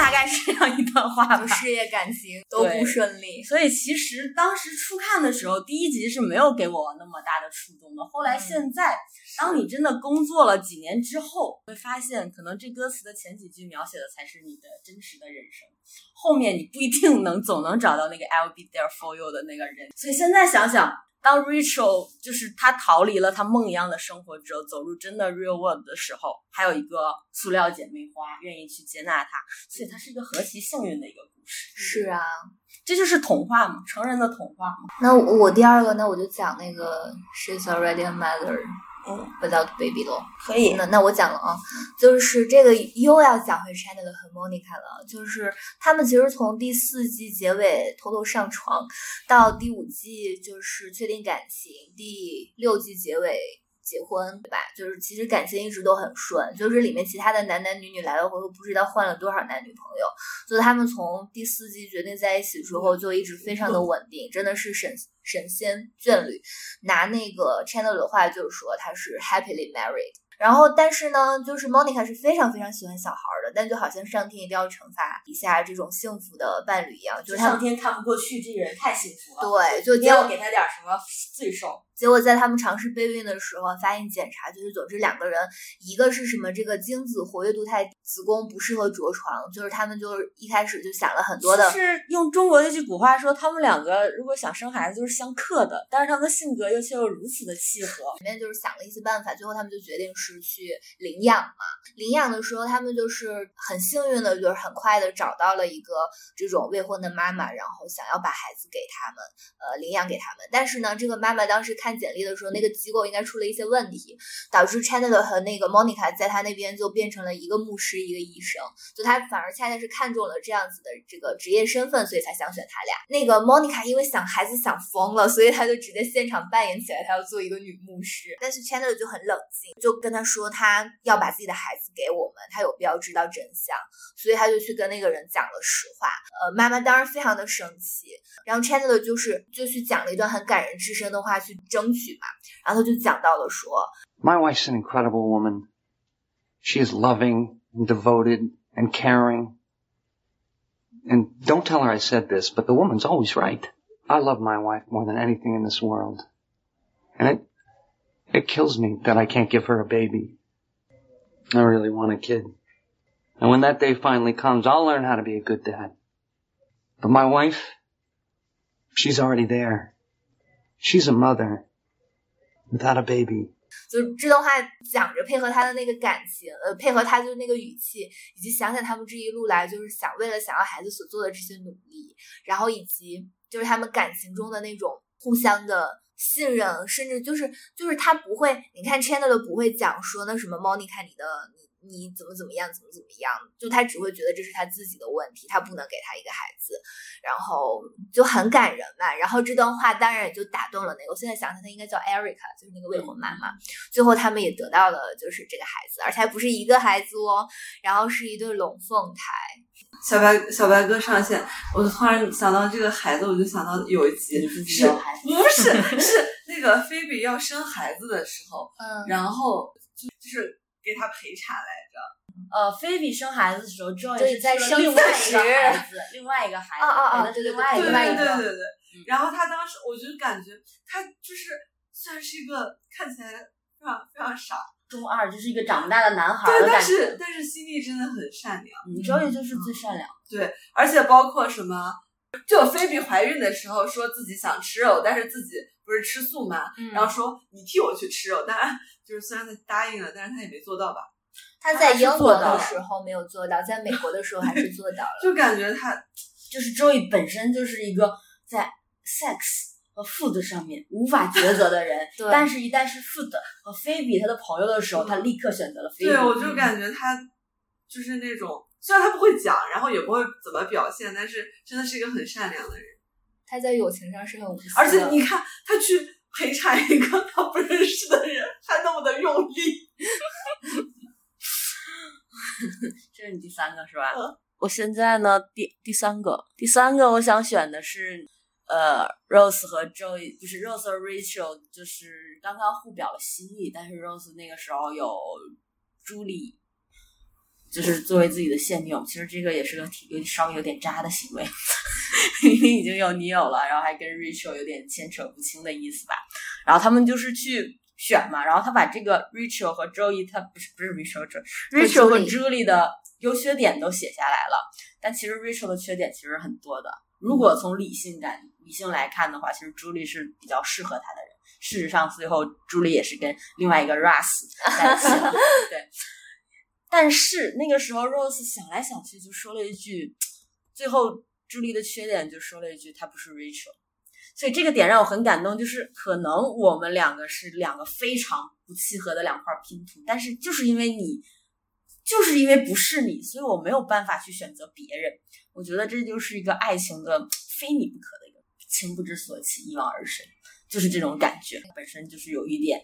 大概是这样一段话吧。事业感情都不顺利。所以其实当时初看的时候，第一集是没有给我那么大的触动的。后来现在，当你真的工作了几年之后，会发现可能这歌词的前几句描写的才是你的真实的人生，后面你不一定能总能找到那个 I'll be there for you 的那个人。所以现在想想。当 Rachel 就是她逃离了她梦一样的生活之后，走入真的 real world 的时候，还有一个塑料姐妹花愿意去接纳她，所以它是一个何其幸运的一个故事。是啊，这就是童话嘛，成人的童话嘛。那我我第二个那，我就讲那个 She's already a mother 嗯，without baby 咯。可以。那那我讲了啊，就是这个又要讲回 Chandler 和 Monica 了，就是他们其实从第四季结尾偷偷上床，到第五季就是确定感情，第六季结尾。结婚对吧？就是其实感情一直都很顺，就是里面其他的男男女女来来回回不知道换了多少男女朋友，所以他们从第四季决定在一起之后就一直非常的稳定，真的是神神仙眷侣。拿那个 Chandler 的话就是说他是 happily married。然后，但是呢，就是 Monica 是非常非常喜欢小孩儿的，但就好像上天一定要惩罚一下这种幸福的伴侣一样，就是上天看不过去，这个人太幸福了，对，就一定要给他点什么罪受。结果在他们尝试备孕的时候，发现检查就是，总之两个人，一个是什么这个精子活跃度太，子宫不适合着床，就是他们就是一开始就想了很多的，是用中国那句古话说，他们两个如果想生孩子就是相克的，但是他们的性格又却又如此的契合。里面就是想了一些办法，最后他们就决定是去领养嘛。领养的时候，他们就是很幸运的，就是很快的找到了一个这种未婚的妈妈，然后想要把孩子给他们，呃，领养给他们。但是呢，这个妈妈当时看看简历的时候，那个机构应该出了一些问题，导致 Chandler 和那个 Monica 在他那边就变成了一个牧师，一个医生。就他反而恰恰是看中了这样子的这个职业身份，所以才想选他俩。那个 Monica 因为想孩子想疯了，所以他就直接现场扮演起来，他要做一个女牧师。但是 Chandler 就很冷静，就跟他说他要把自己的孩子给我们，他有必要知道真相，所以他就去跟那个人讲了实话。呃，妈妈当然非常的生气，然后 Chandler 就是就去讲了一段很感人至深的话去争取嘛，然后他就讲到了说， My wife's an incredible woman. She is loving and devoted and caring. And don't tell her I said this, but the woman's always right. I love my wife more than anything in this world. And it, it kills me that I can't give her a baby. I really want a kid. And when that day finally comes, I'll learn how to be a good dad. But my wife, she's already there. She's a mother Without a baby. 就是这段话讲着配合他的那个感情，呃，配合他就是那个语气，以及想想他们这一路来就是想为了想要孩子所做的这些努力，然后以及就是他们感情中的那种互相的信任，甚至就是就是他不会，你看 Chandler 不会讲说那什么 Monica 你的你你怎么怎么样怎么怎么样，就他只会觉得这是他自己的问题，他不能给他一个孩子，然后就很感人嘛。然后这段话当然也就打动了那个，我现在想想他应该叫 Erica，就是那个未婚妈妈。最后他们也得到了就是这个孩子，而且还不是一个孩子哦，然后是一对龙凤胎。小白小白哥上线，我就突然想到这个孩子，我就想到有一集是有孩子不是是那个菲比要生孩子的时候，嗯，然后就就是给他陪产来着。呃，菲比生孩子的时候，Joy 是在生另外一子个孩子，另外一个孩子，啊啊啊另外一个对对。对对对。然后他当时我就感觉他就是虽然是一个看起来非常非常傻，中二就是一个长不大的男孩对，但的感觉是。但是心地真的很善良。嗯，Joy 就是最善良。对，而且包括什么，就菲比怀孕的时候说自己想吃肉，但是自己不是吃素嘛，嗯然后说你替我去吃肉，当然 *laughs* 就是虽然他答应了，但是他也没做到吧。他在英国的时候没有做到，在美国的时候还是做到了。*laughs* 就感觉他 *laughs* 就是 Joey 本身就是一个在 sex 和 food 上面无法抉择的人，对但是一旦是 food 和菲比他的朋友的时候，他立刻选择了菲比。对我就感觉他就是那种，虽然他不会讲，然后也不会怎么表现，但是真的是一个很善良的人。他在友情上是很无私的，而且你看，他去陪产一个他不认识的人，还那么的用力。*laughs* 这是你第三个是吧？嗯我现在呢，第第三个，第三个我想选的是，呃，Rose 和 Joey，就是 Rose 和 Rachel，就是刚刚互表了心意，但是 Rose 那个时候有朱莉，就是作为自己的现女友，其实这个也是个挺有稍微有点渣的行为，*laughs* 因为已经有女友了，然后还跟 Rachel 有点牵扯不清的意思吧。然后他们就是去选嘛，然后他把这个 Rachel 和 Joey，他不是不是 Rachel 和 Joey，Rachel 和 Julie 的优缺点都写下来了，但其实 Rachel 的缺点其实很多的。如果从理性感理性来看的话，其实 Julie 是比较适合他的人。事实上，最后 Julie 也是跟另外一个 Russ 在一起了，*laughs* 对。但是那个时候，Rose 想来想去，就说了一句，最后朱莉的缺点就说了一句，她不是 Rachel。所以这个点让我很感动，就是可能我们两个是两个非常不契合的两块拼图，但是就是因为你，就是因为不是你，所以我没有办法去选择别人。我觉得这就是一个爱情的非你不可的一个情不知所起，一往而深，就是这种感觉。本身就是有一点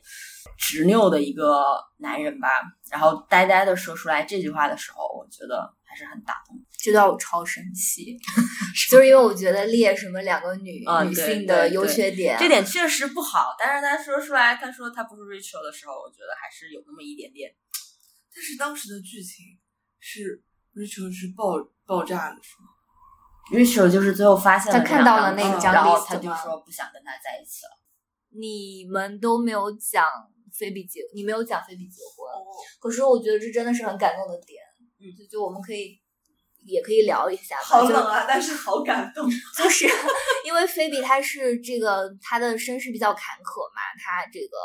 执拗的一个男人吧，然后呆呆的说出来这句话的时候，我觉得还是很打动。这段我超生气，*laughs* 就是因为我觉得列什么两个女、啊女性的优缺点，这点确实不好，但是他说出来，他说他不是 Rachel 的时候，我觉得还是有那么一点点。但是当时的剧情是 Rachel 是爆爆炸的，是吗？Rachel 就是最后发现了他看到了那张那张然后他就说不想跟他在一起了。你们都没有讲菲比结，你没有讲菲比结婚，哦。可是我觉得这真的是很感动的点，嗯。就就我们可以也可以聊一下吧，好冷啊，但是好感动。*laughs* 就是因为菲比她是这个她的身世比较坎坷嘛，她这个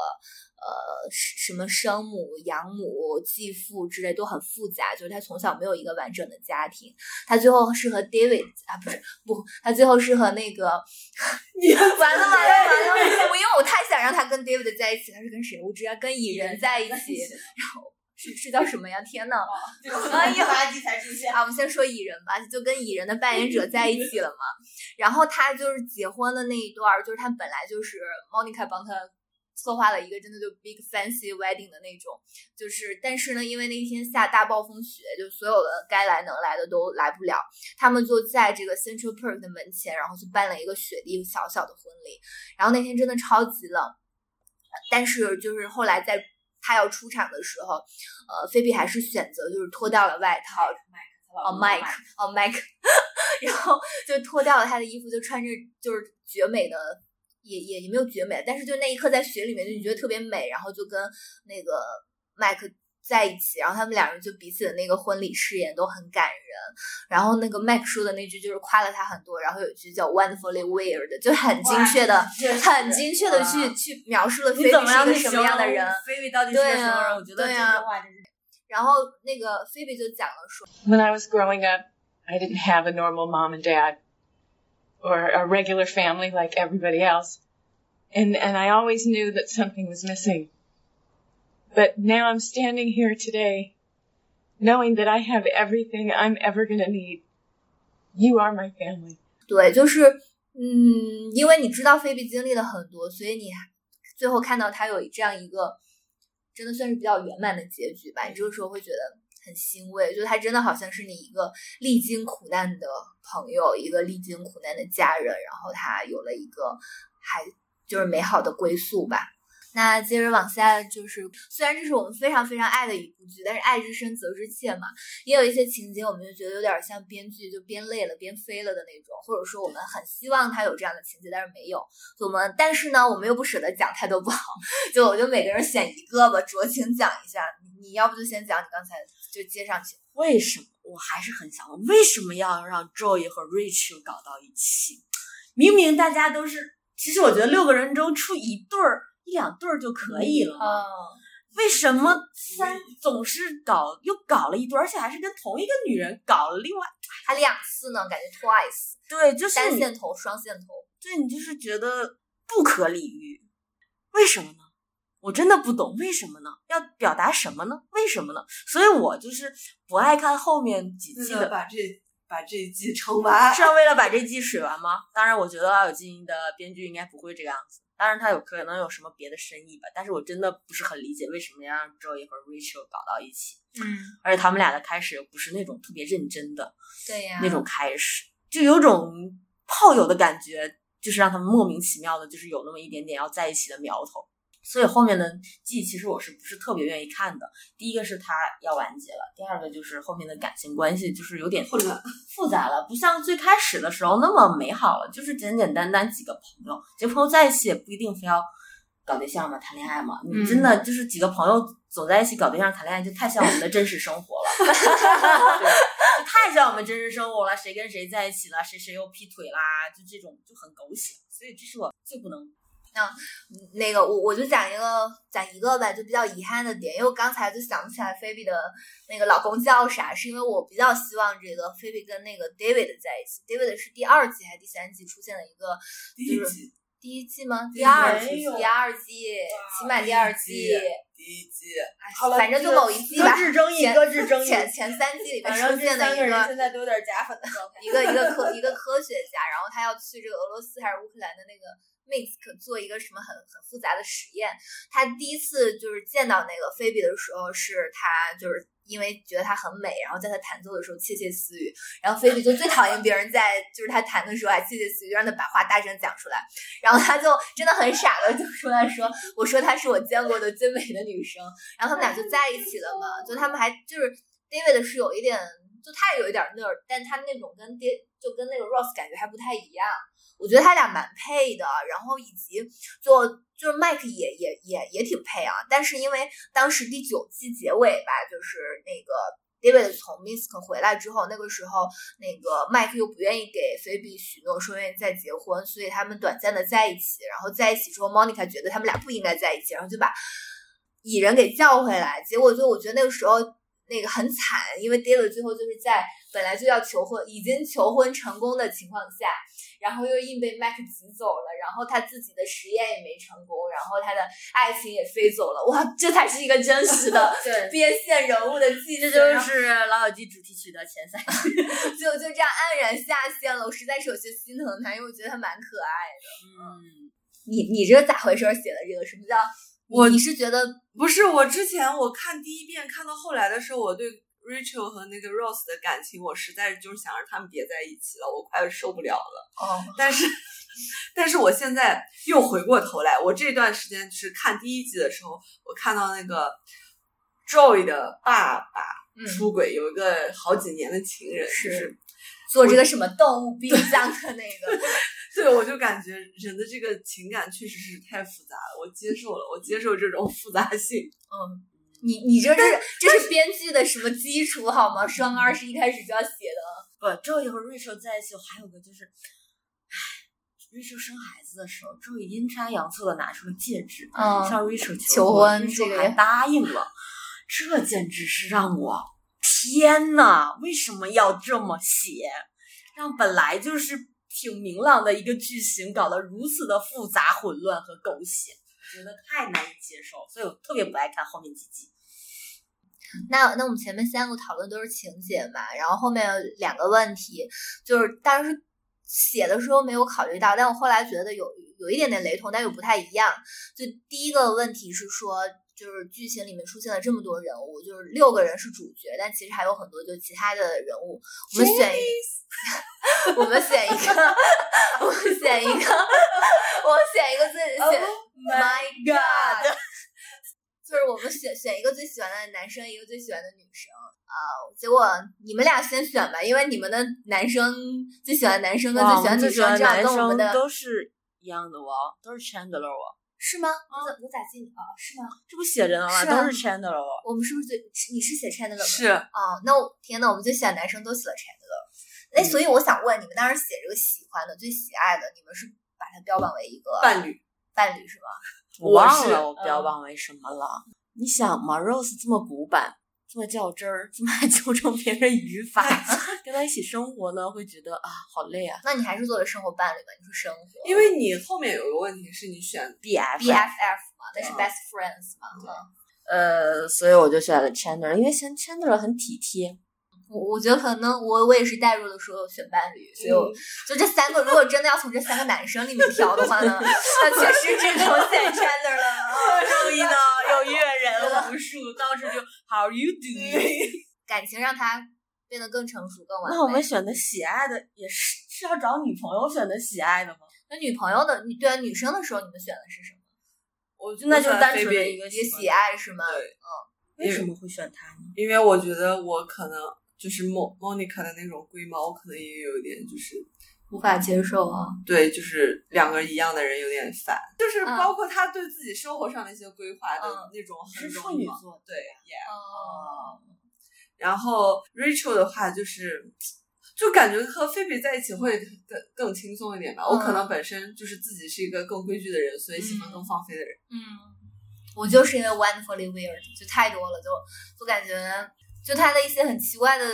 呃什么生母、养母、继父之类都很复杂，就是她从小没有一个完整的家庭，她最后是和 David 啊不是不，她最后是和那个 *laughs* 你完了完了完了，我因为我太想让她跟 David 在一起，她是跟谁？我只要跟蚁人在一起，*laughs* 然后。是是叫什么呀？天呐！哎呀，垃圾才出现。啊，我们先说蚁人吧，就跟蚁人的扮演者在一起了嘛。然后他就是结婚的那一段儿，就是他本来就是 Monica 帮他策划了一个真的就 big fancy wedding 的那种，就是但是呢，因为那天下大暴风雪，就所有的该来能来的都来不了，他们就在这个 Central Park 的门前，然后就办了一个雪地小小的婚礼。然后那天真的超级冷，但是就是后来在他要出场的时候，呃，菲比还是选择就是脱掉了外套。哦，Mike，哦，Mike，然后就脱掉了他的衣服，就穿着就是绝美的，也也也没有绝美，但是就那一刻在雪里面，就你觉得特别美，然后就跟那个麦克在一起，然后他们两人就彼此的那个婚礼誓言都很感人，然后那个 Mac 说的那句就是夸了他很多，然后有一句叫 wonderfully weird，就很精确的、很精确的去去描述了菲比是一个什么样的人，菲比到底是个对什么人？啊我觉得这句话真是。然后那个菲比就讲了说。When I was growing up, I didn't have a normal mom and dad or a regular family like everybody else. And, and I always knew that something was missing. But now I'm standing here today knowing that I have everything I'm ever gonna need. You are my family. 对，就是嗯，因为你知道菲比经历了很多，所以你最后看到他有这样一个真的算是比较圆满的结局吧，你这个时候会觉得很欣慰，就他真的好像是你一个历经苦难的朋友，一个历经苦难的家人，然后他有了一个还就是美好的归宿吧。那接着往下，就是虽然这是我们非常非常爱的一部剧，但是爱之深责之切嘛，也有一些情节我们就觉得有点像编剧就编累了、编飞了的那种，或者说我们很希望他有这样的情节，但是没有。我们但是呢，我们又不舍得讲太多不好，就我就每个人选一个吧，酌情讲一下。你你要不就先讲你刚才就接上去。为什么？我还是很想问，为什么要让 Joey 和 Rachel 搞到一起？明明大家都是，其实我觉得六个人中出一对儿、一两对儿就可以了嘛。嗯，为什么三总是搞又搞了一对，而且还是跟同一个女人搞了另外还两次呢，感觉 twice，对，就是你单线头、双线头。对你就是觉得不可理喻，为什么呢？我真的不懂为什么呢？要表达什么呢？为什么呢？所以我就是不爱看后面几季的，把这把这一季撑完，是要为了把这季水完吗？当然，我觉得《老友记》的编剧应该不会这个样子，当然他有可能有什么别的深意吧。但是我真的不是很理解为什么要让 Joey 和 Rachel 搞到一起，嗯，而且他们俩的开始又不是那种特别认真的对呀，那种开始，就有种炮友的感觉，就是让他们莫名其妙的，就是有那么一点点要在一起的苗头。所以后面的季其实我是不是特别愿意看的？第一个是他要完结了，第二个就是后面的感情关系就是有点混乱复杂了，不像最开始的时候那么美好了，就是简简单单几个朋友，几个朋友在一起也不一定非要搞对象嘛，谈恋爱嘛，你真的就是几个朋友走在一起搞对象谈恋爱，就太像我们的真实生活了，*laughs* 对，就太像我们真实生活了，谁跟谁在一起了，谁谁又劈腿啦，就这种就很狗血，所以这是我最不能。那那个我我就讲一个讲一个吧，就比较遗憾的点，因为我刚才就想不起来菲比的那个老公叫啥，是因为我比较希望这个菲比跟那个 David 在一起。David 是第二季还是第三季出现了一个第一季第一季吗？第第二季，第二季，起码第二季。第一季，好了反正就某一季吧前搁置争议。前前三季里面出现的一个现在都有点假粉的状态。一个一个科 *laughs* 一个科学家，然后他要去这个俄罗斯还是乌克兰的那个 Minsk 做一个什么很很复杂的实验。他第一次就是见到那个菲比的时候，是他就是因为觉得她很美，然后在他弹奏的时候窃窃私语。然后菲比就最讨厌别人在就是他弹的时候还窃窃私语，就让他把话大声讲出来。然后他就真的很傻的就出来说：“我说她是我见过的最美的女生。”然后他们俩就在一起了嘛，就他们还就是 David 是有一点，就他也有一点 nerd，但他那种跟 D 就跟那个 Ross 感觉还不太一样。我觉得他俩蛮配的，然后以及就就是 Mike 也也也也挺配啊。但是因为当时第九季结尾吧，就是那个 David 从 Misk 回来之后，那个时候那个 Mike 又不愿意给菲比许诺说愿意再结婚，所以他们短暂的在一起。然后在一起之后，Monica 觉得他们俩不应该在一起，然后就把蚁人给叫回来。结果就我觉得那个时候那个很惨，因为 David 最后就是在本来就要求婚，已经求婚成功的情况下。然后又硬被麦克挤走了，然后他自己的实验也没成功，然后他的爱情也飞走了。哇，这才是一个真实的 *laughs* 对边线人物的记这，就是《老友记》主题曲的前三句。*laughs* 就就这样黯然下线了。我实在是有些心疼他，因为我觉得他蛮可爱的。嗯，你你这个咋回事儿？写的这个什么叫我你是觉得不是我之前我看第一遍看到后来的时候，我对 Rachel 和那个 Rose 的感情，我实在是就是想让他们别在一起了，我快受不了了。哦但是，*laughs* 但是我现在又回过头来，我这段时间就是看第一季的时候，我看到那个 Joy 的爸爸嗯出轨，有一个好几年的情人，是就是做这个什么动物冰箱的那个？*laughs* 对，我就感觉人的这个情感确实是太复杂了，我接受了，我接受这种复杂性。嗯。你你这是这是编剧的什么基础好吗？双二是一开始就要写的。不，Joey 和 Rachel 在一起，还有个就是，唉，Rachel 生孩子的时候，Joey 阴差阳错的拿出了戒指，嗯向 Rachel 求婚，Rachel 还答应了，这简直是让我天呐！为什么要这么写？让本来就是挺明朗的一个剧情搞得如此的复杂、混乱和狗血，我觉得太难以接受，所以我特别不爱看后面几集。那那我们前面三个讨论都是情节嘛，然后后面两个问题，就是当时写的时候没有考虑到，但我后来觉得有有一点点雷同，但又不太一样。就第一个问题是说，就是剧情里面出现了这么多人物，就是六个人是主角，但其实还有很多就其他的人物，*laughs* 我们选一个，我们选一个，我们选一个，我选一个自己选。My God！*laughs* 就是我们选选一个最喜欢的男生，一个最喜欢的女生啊、结果你们俩先选吧，因为你们的男生最喜欢男生跟最喜欢女生，这样跟我们的都是一样的哦，都是 Chandler 哦，是吗？我咋我咋记你啊？是吗？这不写着呢吗？都是 Chandler 哦。我们是不是最你是写 Chandler 吗？是啊，那我天呐，我们最喜欢男生都写了 Chandler。哎，所以我想问，你们当时写这个喜欢的、最喜爱的，你们是把它标榜为一个伴侣，伴侣是吗？我忘是了我标榜为什么了。你想嘛，Rose 这么古板，这么较真儿，这么爱纠正别人语法，*laughs* 跟他一起生活呢，会觉得啊，好累啊。那你还是做了生活伴侣吧？你说生活，因为你后面有个问题是你选 BF BFF 嘛，那是嗯 best friends 嘛。嗯呃，所以我就选了 Chandler，因为 Chan- Chandler 很体贴。我我觉得可能我我也是代入的时候选伴侣，所以我、*laughs* 就这三个，如果真的要从这三个男生里面挑的话呢，那确实只能选 Chandler 了。终于呢，有阅人无数，当时就 *laughs* How you doing？感情让他变得更成熟、更完美。那我们选的喜爱的也是是要找女朋友选的喜爱的吗？那女朋友的，你对啊，女生的时候你们选的是什么？我就那就单纯的的一个一个喜爱是吗？对嗯为什么会选他呢？因为我觉得我可能就是莫 Monica 的那种龟毛，我可能也有一点就是无法接受啊。对，就是两个一样的人有点烦，就是嗯包括他对自己生活上的一些规划的嗯那种很是容易嘛处女座，对，yeah。哦，然后 Rachel 的话就是，就感觉和菲比在一起会更更轻松一点吧。我可能本身就是自己是一个更规矩的人，所以喜欢更放飞的人。嗯，我就是因为 wonderfully weird，就太多了，就就感觉就他的一些很奇怪的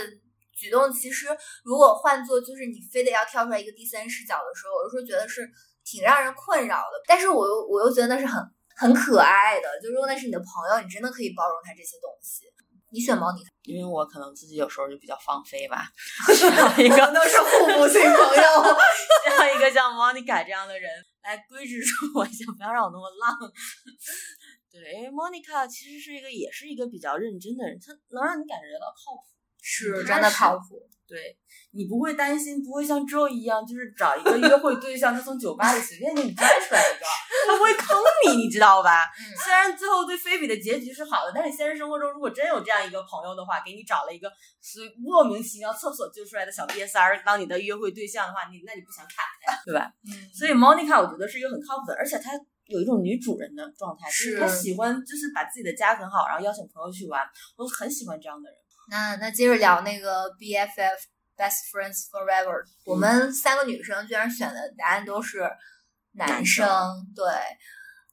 举动，其实如果换做就是你非得要跳出来一个第三视角的时候，我就说觉得是挺让人困扰的。但是我又我又觉得那是很很可爱的，就如果那是你的朋友，你真的可以包容他这些东西。你选猫，你因为我可能自己有时候就比较放飞吧，*laughs* 需要一个都是互补性朋友。*laughs* 需要一个像 Monica 这样的人来规制住我一下，不要让我那么浪。对，因为 Monica 其实是一个，也是一个比较认真的人，她能让你感觉到靠谱。是真的靠谱。对你不会担心，不会像 Joe 一样，就是找一个约会对象，他从酒吧里随便给你拽出来一个，他不会坑你，你知道吧？*laughs* 嗯虽然最后对菲比的结局是好的，但是现实生活中如果真有这样一个朋友的话，给你找了一个随莫名其妙厕所救出来的小瘪三儿当你的约会对象的话，你那你不想砍他呀，对吧？嗯，所以 Monica 我觉得是一个很靠谱的，而且她有一种女主人的状态，就是是。她喜欢就是把自己的家很好，然后邀请朋友去玩，我很喜欢这样的人。那那接着聊那个 BFF Best Friends Forever，、我们三个女生居然选的答案都是男生，对，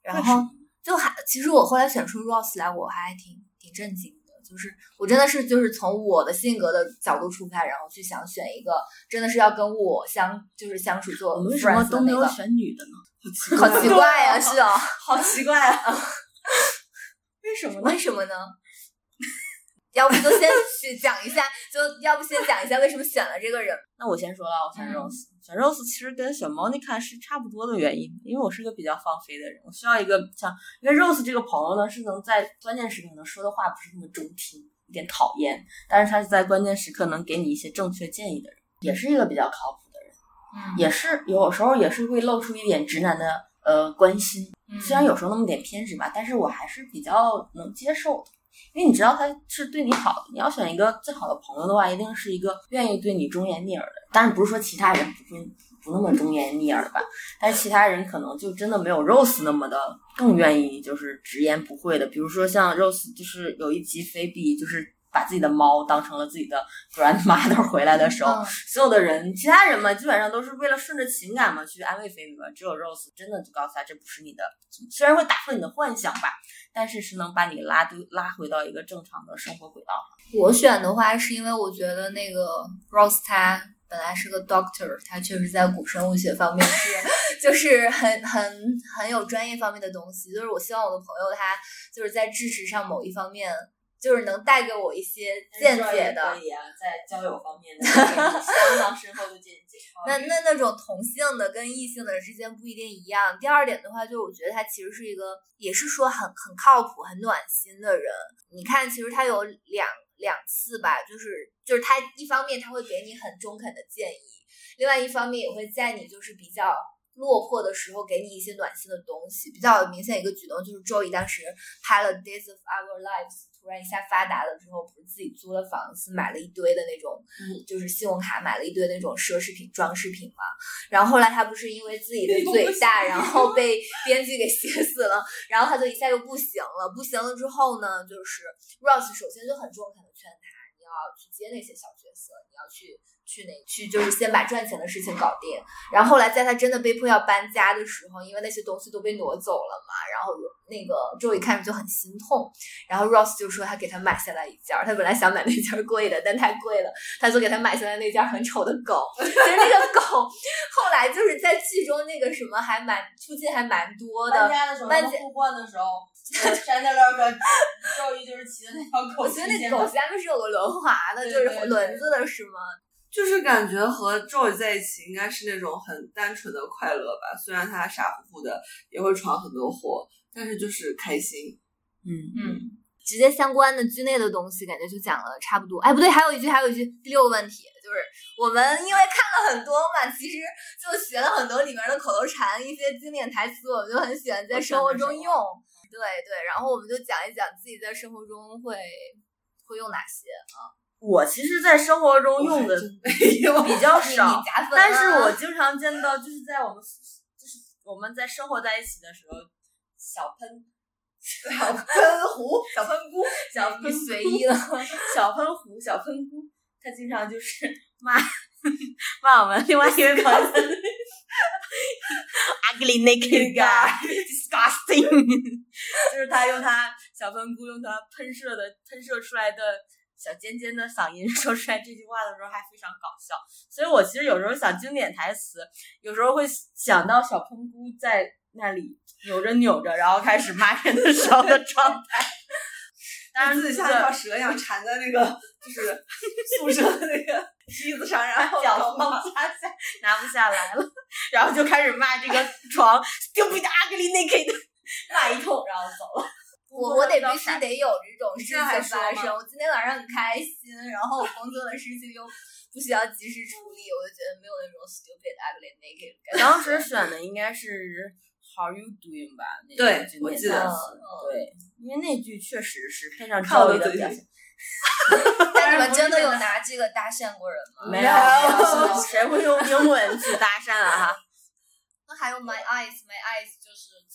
然后就还其实我后来选出 Ross 来，我还挺挺震惊的，就是我真的是就是从我的性格的角度出发，然后去想选一个真的是要跟我相就是相处做我们为什么都没有，选女的呢？*laughs* 好奇怪呀、是哦，好奇怪啊！*laughs* 为什么呢？为什么呢？*laughs* 要不就先去讲一下，就要不先讲一下为什么选了这个人。那我先说了，我选嗯 Rose，、选 Rose 其实跟选 Monica 是差不多的原因，因为我是个比较放飞的人，我需要一个像，因为 Rose 这个朋友呢是能在关键时刻能说的话不是那么中听，有点讨厌，但是他是在关键时刻能给你一些正确建议的人，也是一个比较靠谱嗯也是有时候也是会露出一点直男的呃关心，嗯虽然有时候那么点偏执吧，但是我还是比较能接受的。因为你知道他是对你好的，你要选一个最好的朋友的话，一定是一个愿意对你忠言逆耳的。当然不是说其他人不会不那么忠言逆耳吧，但是其他人可能就真的没有 Rose 那么的更愿意就是直言不讳的。比如说像 Rose，就是有一集菲比就是把自己的猫当成了自己的 grandmother 回来的时候，嗯所有的人，其他人嘛，基本上都是为了顺着情感嘛去安慰菲比嘛。只有 Rose 真的就告诉他，这不是你的，虽然会打破你的幻想吧，但是是能把你拉对拉回到一个正常的生活轨道上。我选的话是因为我觉得那个 Rose 他本来是个 doctor，他确实在古生物学方面是就是很很很有专业方面的东西。就是我希望我的朋友他就是在知识上某一方面，就是能带给我一些见解的。可以啊，在交友方面的相当深厚的见解。那那那种同性的跟异性的之间不一定一样。第二点的话，就是我觉得他其实是一个，也是说很很靠谱、很暖心的人。你看，其实他有两两次吧，就是就是他一方面他会给你很中肯的建议，另外一方面也会在你就是比较。落魄的时候，给你一些暖心的东西。比较明显一个举动就是 Joey 当时拍了《Days of Our Lives》，突然一下发达了之后，不是自己租了房子，买了一堆的那种，嗯就是信用卡买了一堆那种奢侈品、装饰品嘛。然后后来他不是因为自己的嘴大，然后被编剧给写死了，然后他就一下就不行了。不行了之后呢，就是 Ross 首先就很中肯的劝他，你要去接那些小角色，你要去去哪去就是先把赚钱的事情搞定。然后后来在他真的被迫要搬家的时候，因为那些东西都被挪走了嘛，然后那个周一看着就很心痛。然后 Ross 就说他给他买下来一件儿，他本来想买那件儿贵的，但太贵了，他就给他买下来那件儿很丑的狗。其实那个狗后来就是在剧中那个什么还蛮出镜还蛮多的搬。家的时候，搬家的时候，*laughs* 山德勒和周瑜就是骑的那条狗我觉得那狗下面是有个轮滑的，对就是轮子的是吗？就是感觉和 Joy 在一起应该是那种很单纯的快乐吧，虽然他傻乎乎的，也会闯很多祸，但是就是开心。嗯嗯，直接相关的剧内的东西，感觉就讲了差不多。哎，不对，还有一句，还有一句，第六个问题就是我们因为看了很多嘛，其实就学了很多里面的口头禅，一些经典台词，我们就很喜欢在生活中用。对对，然后我们就讲一讲自己在生活中会会用哪些啊？我其实，在生活中用的 *laughs* 比较少但是我经常见到，就是在我们就是我们在生活在一起的时候，小喷。小喷壶、小喷菇、小喷你随意了。小喷壶、小喷菇，他经常就是骂骂我们另外一位朋友，ugly naked guy, *laughs* disgusting，*laughs* 就是他用他小喷菇用他喷射的喷射出来的小尖尖的嗓音 *laughs* 说出来这句话的时候，还非常搞笑。所以我其实有时候想经典台词，有时候会想到小喷菇在那里扭着扭着，然后开始骂人的时候的状态。当然，自己像一条蛇一样缠在那个就是宿舍的那个梯子上，然后脚搞嘛放不下下，拿不下来了，然后就开始骂这个床 stupid ugly naked，骂一通，然后走了。我我得必须得有这种事情发生。我今天晚上很开心，然后我工作的事情又不需要及时处理，我就觉得没有那种 stupid ugly naked *laughs* 感觉。当时选的应该是 How you doing 吧？那对个经典我记得对，因为那句确实是配上看我的嘴赵薇的表现。*laughs* 但你们真的有拿这个搭讪过人吗？没有，谁会用英文去搭讪啊？哈。*laughs* 那还有 my eyes my eyes，就是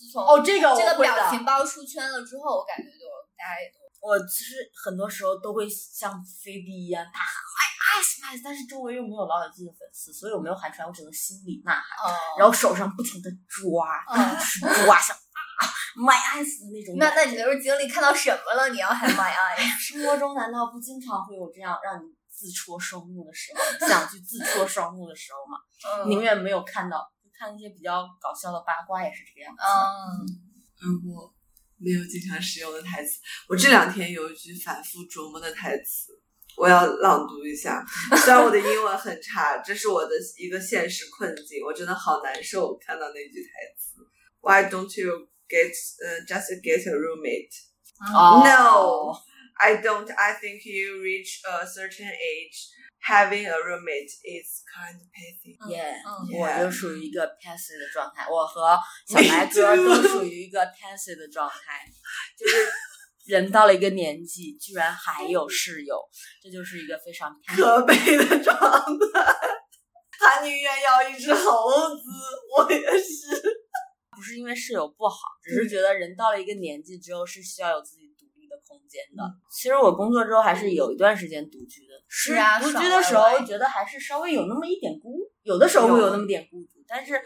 自从哦，这个我这个表情包出圈了之后，我感觉就大家也都我其实很多时候都会像菲比一样大喊 “my eyes my eyes”，但是周围又没有老友记的粉丝，所以我没有喊出来，我只能心里呐喊，哦然后手上不停的抓，嗯是抓像啊 “my eyes” 的那种。那那你都是经历看到什么了？你要喊 my eyes？*laughs* 生活中难道不经常会有这样让你自戳双目的时候，想去自戳双目的时候吗？嗯宁愿没有看到，看一些比较搞笑的八卦也是这个样子。嗯，嗯，我没有经常使用的台词。我这两天有一句反复琢磨的台词，我要朗读一下。虽然我的英文很差，这是我的一个现实困境，我真的好难受。看到那句台词，Why don't you get 呃、just get a roommate？哦 No, I don't. I think you reach a certain age, having a roommate is kind of pathetic. 耶、嗯我就属于一个 passive 的状态，我和小白哥都属于一个 passive 的状态，就是人到了一个年纪，居然还有室友，这就是一个非常 *laughs* passive 可悲的状态。他宁愿要一只猴子，我也是。不是因为室友不好，只是觉得人到了一个年纪之后是需要有自己空间的。其实我工作之后还是有一段时间独居的，是啊独居的时候觉得还是稍微有那么一点孤，有的时候会有那么点孤独，但是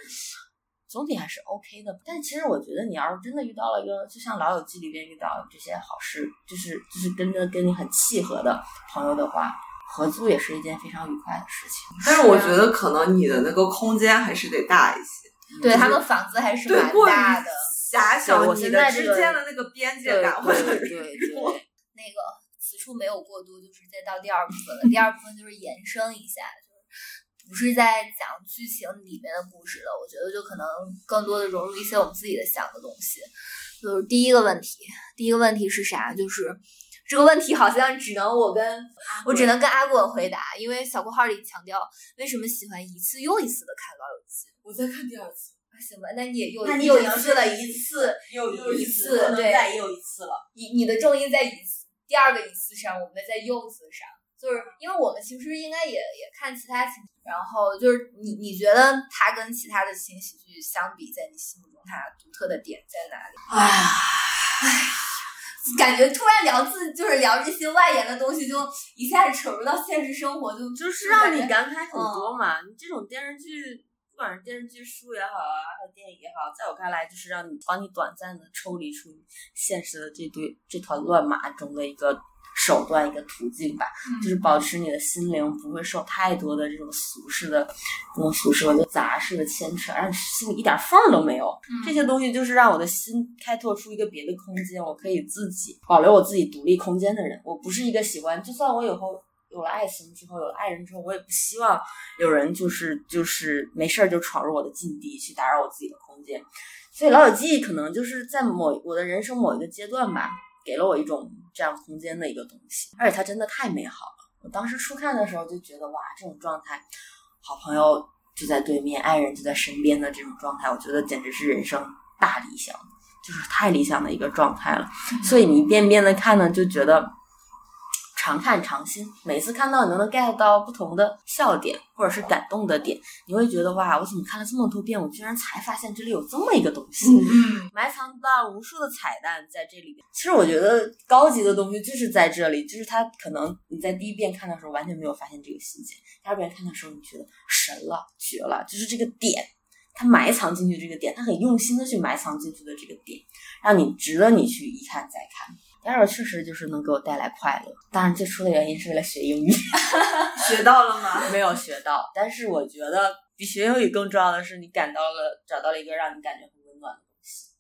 总体还是 OK 的。但其实我觉得你要是真的遇到了一个，就像《老友记》里边遇到这些好事，就是就是跟着跟你很契合的朋友的话，合租也是一件非常愉快的事情。但是我觉得可能你的那个空间还是得大一些，对他们房子还是蛮大的。狭小，我你的现在这个之间的那个边界感会很弱。那个此处没有过渡，就是再到第二部分了。第二部分就是延伸一下，就是不是在讲剧情里面的故事了。我觉得就可能更多的融入一些我们自己的想的东西。就是第一个问题，第一个问题是啥？就是这个问题好像只能我跟我只能跟阿滚回答，因为小括号里强调为什么喜欢一次又一次的看《老友记》。我在看第二次，啊行吧，那你也又那你又一只能是次了一次，又又一次，次可能对再又一次了。你你的重音在一次，第二个一次上，我们在又次上，就是因为我们其实应该也也看其他情，然后就是你你觉得它跟其他的轻喜剧相比，在你心目中它独特的点在哪里？唉，感觉突然聊自就是聊这些外延的东西，就一下子扯入到现实生活，就就是让你感感慨很多嘛。你这种电视剧，不管是电视剧、书也好啊，还有电影也好，在我看来，就是让你帮你短暂的抽离出现实的这堆这团乱麻中的一个手段、一个途径吧。就是保持你的心灵不会受太多的这种俗世的、这种俗世的杂事的牵扯，让你心里一点缝儿都没有。这些东西就是让我的心开拓出一个别的空间，我可以自己保留我自己独立空间的人。我不是一个喜欢，就算我以后有了爱情之后，有了爱人之后，我也不希望有人就是就是没事儿就闯入我的禁地去打扰我自己的空间。所以《老友记》可能就是在某我的人生某一个阶段吧，给了我一种这样空间的一个东西，而且它真的太美好了。我当时初看的时候就觉得哇，这种状态，好朋友就在对面，爱人就在身边的这种状态，我觉得简直是人生大理想，就是太理想的一个状态了。所以你一遍遍的看呢，就觉得常看常新。每次看到你都能 get 到不同的笑点或者是感动的点，你会觉得哇，我怎么看了这么多遍，我居然才发现这里有这么一个东西。嗯，*laughs* 埋藏到无数的彩蛋在这里边。其实我觉得高级的东西就是在这里，就是它可能你在第一遍看的时候完全没有发现这个细节，第二遍看的时候你觉得神了、绝了，就是这个点，它埋藏进去这个点，它很用心的去埋藏进去的这个点，让你值得你去一看再看。第二个确实就是能给我带来快乐，当然最初的原因是为了学英语，*laughs* 学到了吗？没有学到，但是我觉得比学英语更重要的是，你感到了找到了一个让你感觉很温暖的东西。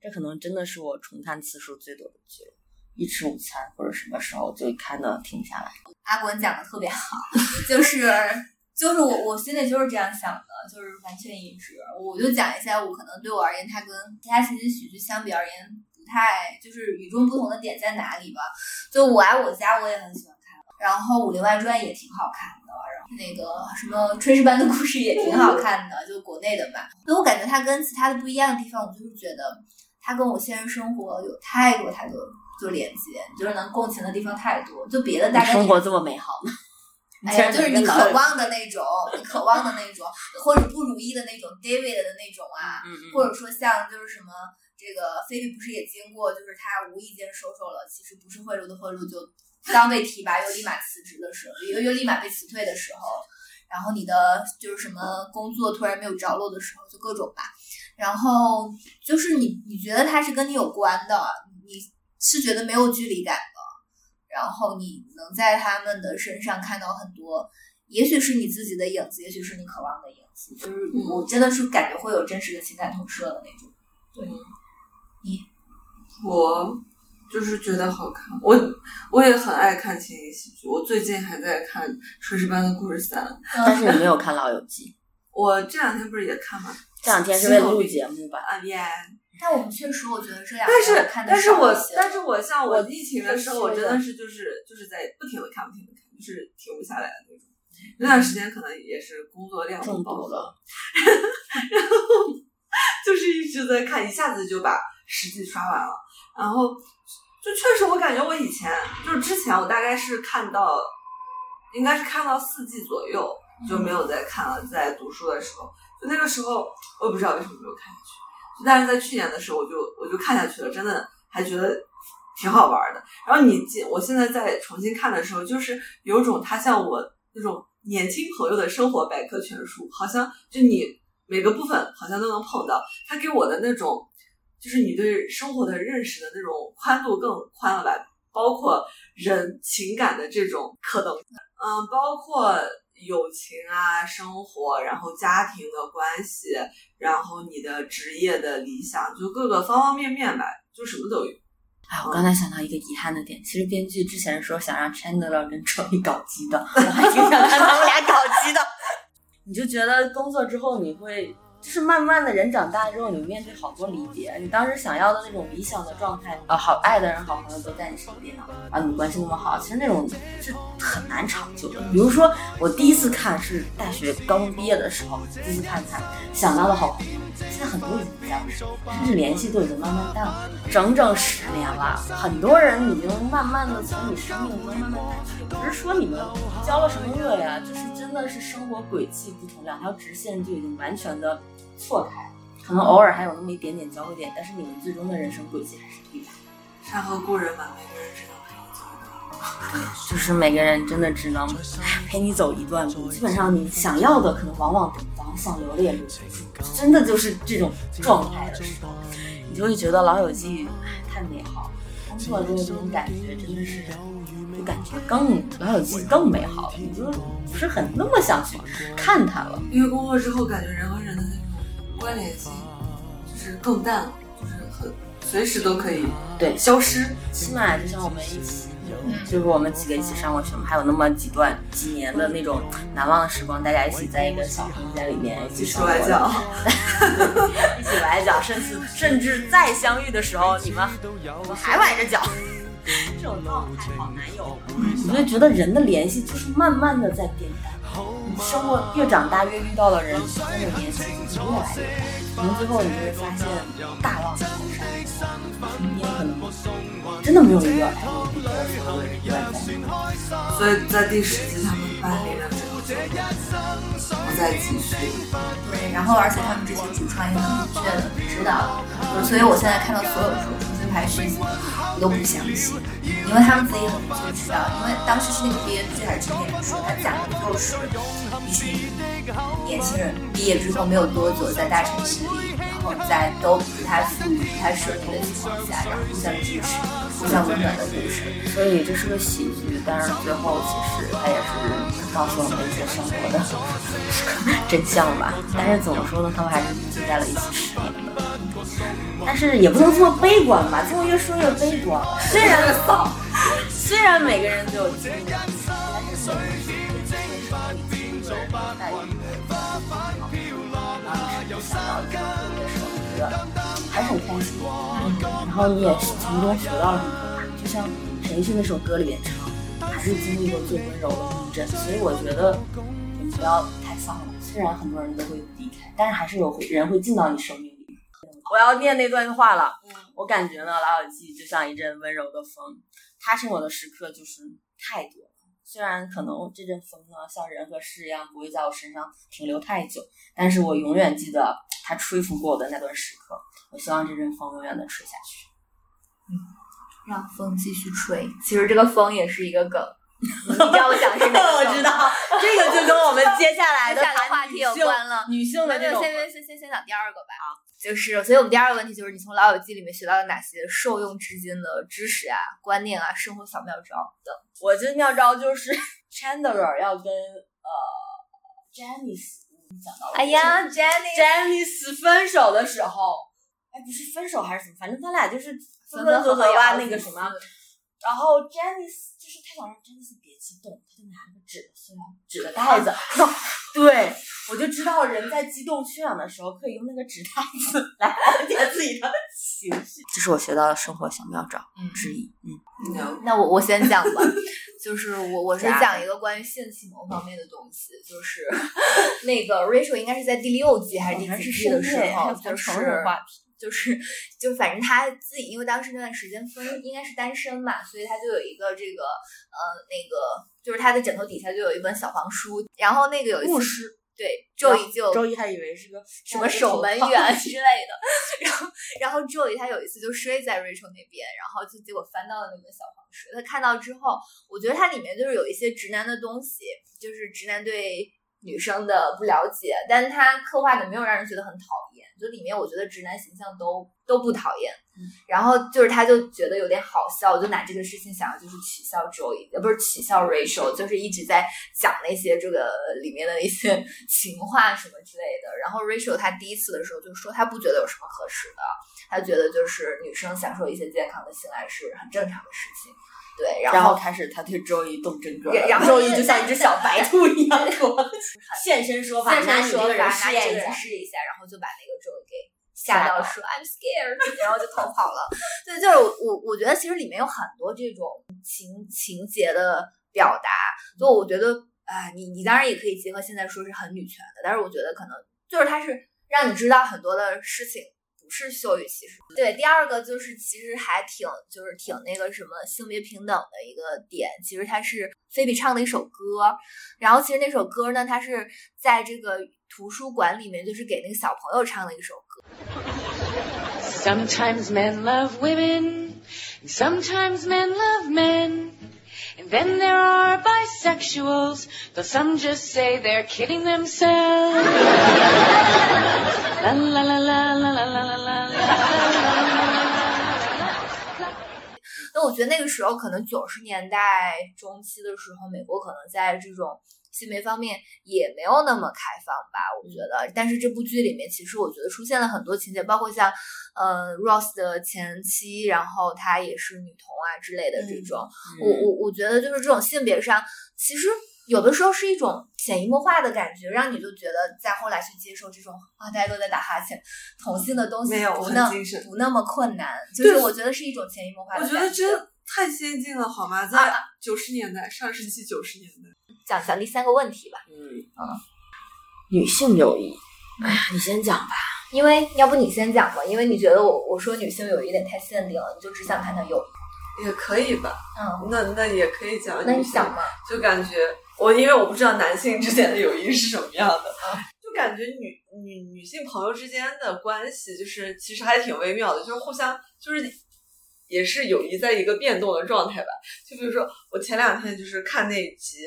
这可能真的是我重看次数最多的剧了。一吃午餐或者什么时候就看的停下来。阿滚讲的特别好，就是就是我我心里就是这样想的，就是完全一致。我就讲一下，我可能对我而言，它跟其他情景喜剧相比而言，不太就是与众不同的点在哪里吧。就我爱我家，我也很喜欢看，然后《武林外传》也挺好看的，然后那个什么《炊事班的故事》也挺好看的，*laughs* 就国内的吧。所以我感觉它跟其他的不一样的地方，我就是觉得它跟我现实生活有太多太多就连接，就是能共情的地方太多。就别的大概生活这么美好吗？*laughs* 哎呀，就是你渴望的那种，你渴望的那种，或者不如意的那种，David 的那种啊，嗯嗯或者说像就是什么这个菲比不是也经过，就是他无意间收受了其实不是贿赂的贿赂，就刚被提拔又立马辞职的时候，又又立马被辞退的时候，然后你的就是什么工作突然没有着落的时候，就各种吧。然后就是你你觉得他是跟你有关的，你是觉得没有距离感的，然后你能在他们的身上看到很多，也许是你自己的影子，也许是你渴望的影子，就是我真的是感觉会有真实的情感投射的那种。对，我就是觉得好看，我我也很爱看情景喜剧，我最近还在看《炊事班的故事三》，但是你没有看《老友记》，*laughs* 我这两天不是也看吗？这两天是为了录节目吧？啊耶！但我们确实，我觉得这两但是看但是我但是我像我疫情的时候，我我真的是就是就是在不停的看不停的看，就是停不下来的那种。那段时间可能也是工作量中饱和毒了，*laughs* 然后 *laughs* 就是一直在看，一下子就把十季刷完了。然后就确实，我感觉我以前就是之前我大概是看到，应该是看到四季左右就没有再看了。在读书的时候，就那个时候我也不知道为什么没有看下去，但是在去年的时候我就我就看下去了，真的还觉得挺好玩的。然后你记，我现在在重新看的时候，就是有种它像我那种年轻朋友的生活百科全书，好像就你每个部分好像都能碰到，它给我的那种。就是你对生活的认识的那种宽度更宽了吧，包括人情感的这种可能，嗯，包括友情啊、生活，然后家庭的关系，然后你的职业的理想，就各个方方面面吧，就什么都有。哎，我刚才想到一个遗憾的点，其实编剧之前说想让 Chandler 跟 Joey 搞基的，我还挺想看他们俩搞基的。*laughs* 你就觉得工作之后你会，就是慢慢的人长大之后，你面对好多离别，你当时想要的那种理想的状态，啊，好爱的人、好朋友都在你身边啊，啊，你们关系那么好，其实那种是很难长久的。比如说我第一次看是大学刚毕业的时候，第一次看他想到的好朋友，现在很多已经不在我身边，甚至联系都已经慢慢淡了，整整十年了，很多人已经慢慢的从你生命中慢慢淡去，不是说你们交了什么恶呀，就是真的是生活轨迹不同，两条直线就已经完全的错开，可能偶尔还有那么一点点交汇点，但是你们最终的人生轨迹还是不一样。山河故人吧，每个人知道陪你走一段。就是每个人真的只能陪你走一段路，基本上你想要的可能往往得不到，想留的也留不住，真的就是这种状态的时候，你就会觉得《老友记》太美好了，工作中的这种感觉真的是。就感觉更《老友记》更美好了，你就不是很那么想去看它了。因为工作之后，感觉人和人关联性就是更淡了，就是很随时都可以对消失。起码就像我们一起，就是我们几个一起上过学嘛，还有那么几段几年的那种难忘的时光，大家一起在一个小房间里面 *laughs* 一起崴脚，一起崴脚，甚至甚至再相遇的时候，你们你们还崴着脚，这种状态好难有。我就觉得人的联系就是慢慢的在变淡，你生活越长大越遇到的人，之间的联系就是越来越大。可能最后你就会发现大浪淘沙，身边可能真的没有一个哎，我觉得所有的人都在。所以在第十集他们搬离了之后就不再继续。对，然后而且他们之前主创也很明确的知道，所以我现在看到所有说重新拍续集，我都不相信，因为他们自己很明确知道，因为当时是那个编剧还是制片人说，他讲的就是一群年轻人毕业之后没有多久，在大城市里，然后在都不太富裕、不太顺利的情况下，然后互相支持、互相温暖的故事。所以这是个喜剧，但是最后其实他也是告诉我们一些生活的真相吧。但是怎么说呢，他们还是聚在了一起十年的。但是也不能这么悲观吧，这么越说越悲观。虽然丧，虽然每个人都有经历的故事，但是每个人都会说你经历的人带给你的好，让你想到这个的时候，觉得还是很开心。然后你也是从中学到了很多，就像陈奕迅那首歌里面唱，还是经历过最温柔的共振。所以我觉得我们不要太丧了，虽然很多人都会离开，但是还是有人会进到你生命。我要念那段话了。我感觉呢，《老友记》就像一阵温柔的风，它是我的时刻就是太多了。虽然可能这阵风呢，像人和事一样不会在我身上停留太久，但是我永远记得它吹拂过我的那段时刻。我希望这阵风永远的吹下去。嗯让风继续吹。其实这个风也是一个梗，你知道我讲的是哪个梗？*laughs* 我知道，这个就跟我们接下来的 *laughs* 话题有关了女性的这种先先先先先讲第二个吧。啊，就是，所以我们第二个问题就是，你从《老友记》里面学到了哪些受用至今的知识啊、观念啊、生活小妙招等？我这妙招就是 Chandler 要跟呃 Janice 讲到了，哎呀，Jenny，Janice 分手的时候，哎，不是分手还是怎么，反正他俩就是分分合合吧，那个什么。然后 Janice 就是他想让 Janice 别激动，他就拿了个纸的塑料纸的袋子。*laughs* 对，我就知道人在激动缺氧的时候，可以用那个纸袋子来缓解自己的情绪。这是我学到的生活小妙招之一。嗯，那我我先讲吧，*laughs* 就是我我是讲一个关于性启蒙方面的东西，就是 *laughs* 那个 Rachel 应该是在第六季还是第几季的时候，就是话题。就是，就反正他自己，因为当时那段时间分应该是单身嘛，所以他就有一个这个呃那个，就是他的枕头底下就有一本小黄书，然后那个有一次对周易就周易还以为是个什么守门员 *laughs* 之类的，然后然后 Joey 他有一次就睡在 Rachel 那边，然后就结果翻到了那个小黄书，他看到之后，我觉得它里面就是有一些直男的东西，就是直男对女生的不了解，但是他刻画的没有让人觉得很讨厌。就里面我觉得直男形象都都不讨厌，嗯、然后就是他就觉得有点好笑，就拿这个事情想要就是取笑 Joey，呃不是取笑 Rachel，就是一直在讲那些这个里面的一些 *laughs* 情话什么之类的。然后 Rachel 她第一次的时候就说她不觉得有什么可耻的，她觉得就是女生享受一些健康的性爱是很正常的事情。对，然后开始他对周易动真格，然后周易就像一只小白兔一样，*laughs* *laughs* 现身说法，现身说法，拿试验一下，试一下，然后就把那个周易给吓到，说 I'm scared，*laughs* 然后就逃跑了。对，就是我我觉得其实里面有很多这种情情节的表达，就我觉得，哎，你你当然也可以结合现在说是很女权的，但是我觉得可能就是它是让你知道很多的事情。是羞于歧视。对，第二个就是其实还挺就是挺那个什么性别平等的一个点。其实它是菲比唱的一首歌，然后其实那首歌呢，它是在这个图书馆里面，就是给那个小朋友唱的一首歌。Sometimes men love women Sometimes men love men. And then there are bisexuals, though some just say they're kidding themselves. la la la la la la la la la la. 那我觉得那个时候可能九十年代中期的时候，美国可能在这种 性别方面也没有那么开放吧，我觉得。但是这部剧里面，其实我觉得出现了很多情节，包括像呃 Ross 的前妻，然后她也是女同啊之类的这种。我我我觉得就是这种性别上，其实有的时候是一种潜移默化的感觉，让你就觉得在后来去接受这种啊，大家都在打哈欠，同性的东西没有不那么困难，就是我觉得是一种潜移默化的我感觉得真太先进了，好吗？在啊九十年代，上世纪九十年代，讲讲第三个问题吧，嗯啊，女性友谊，哎呀，你先讲吧。因为要不你先讲吧，因为你觉得我我说女性友谊有点太限定了，你就只想谈谈友谊。也可以吧？嗯，那那也可以讲。那你讲吧。就感觉我因为我不知道男性之间的友谊是什么样的，就感觉女女女性朋友之间的关系，就是其实还挺微妙的，就是互相就是也是友谊在一个变动的状态吧。就比如说我前两天就是看那一集。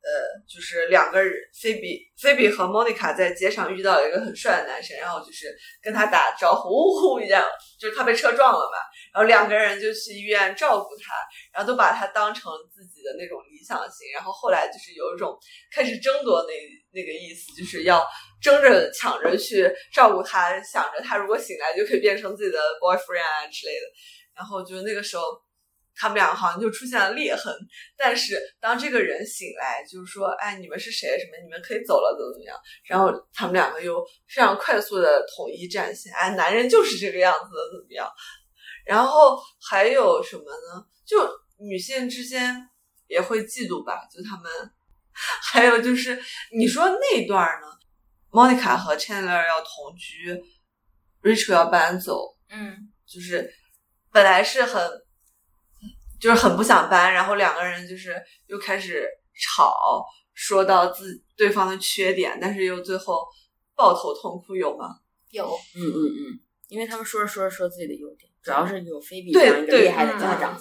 呃，就是两个人，菲比、菲比和莫妮卡在街上遇到了一个很帅的男生，然后就是跟他打招呼，呜呼一样，就是他被车撞了嘛，然后两个人就去医院照顾他，然后都把他当成自己的那种理想型，然后后来就是有一种开始争夺那那个意思，就是要争着抢着去照顾他，想着他如果醒来就可以变成自己的 boyfriend 啊之类的，然后就那个时候。他们俩好像就出现了裂痕，但是当这个人醒来，就是说，哎，你们是谁？什么？你们可以走了，怎么怎么样？然后他们两个又非常快速的统一战线，哎，男人就是这个样子的，怎么样？然后还有什么呢？就女性之间也会嫉妒吧，就他们，*laughs* 还有就是你说那段呢，Monica 和 Chandler 要同居，Rachel 要搬走，嗯，就是本来是很。就是很不想搬，然后两个人就是又开始吵，说到自对方的缺点，但是又最后抱头痛哭，有吗？有，嗯嗯嗯，因为他们说着说着说自己的优点，主要是有菲比对这样一个厉害的家长。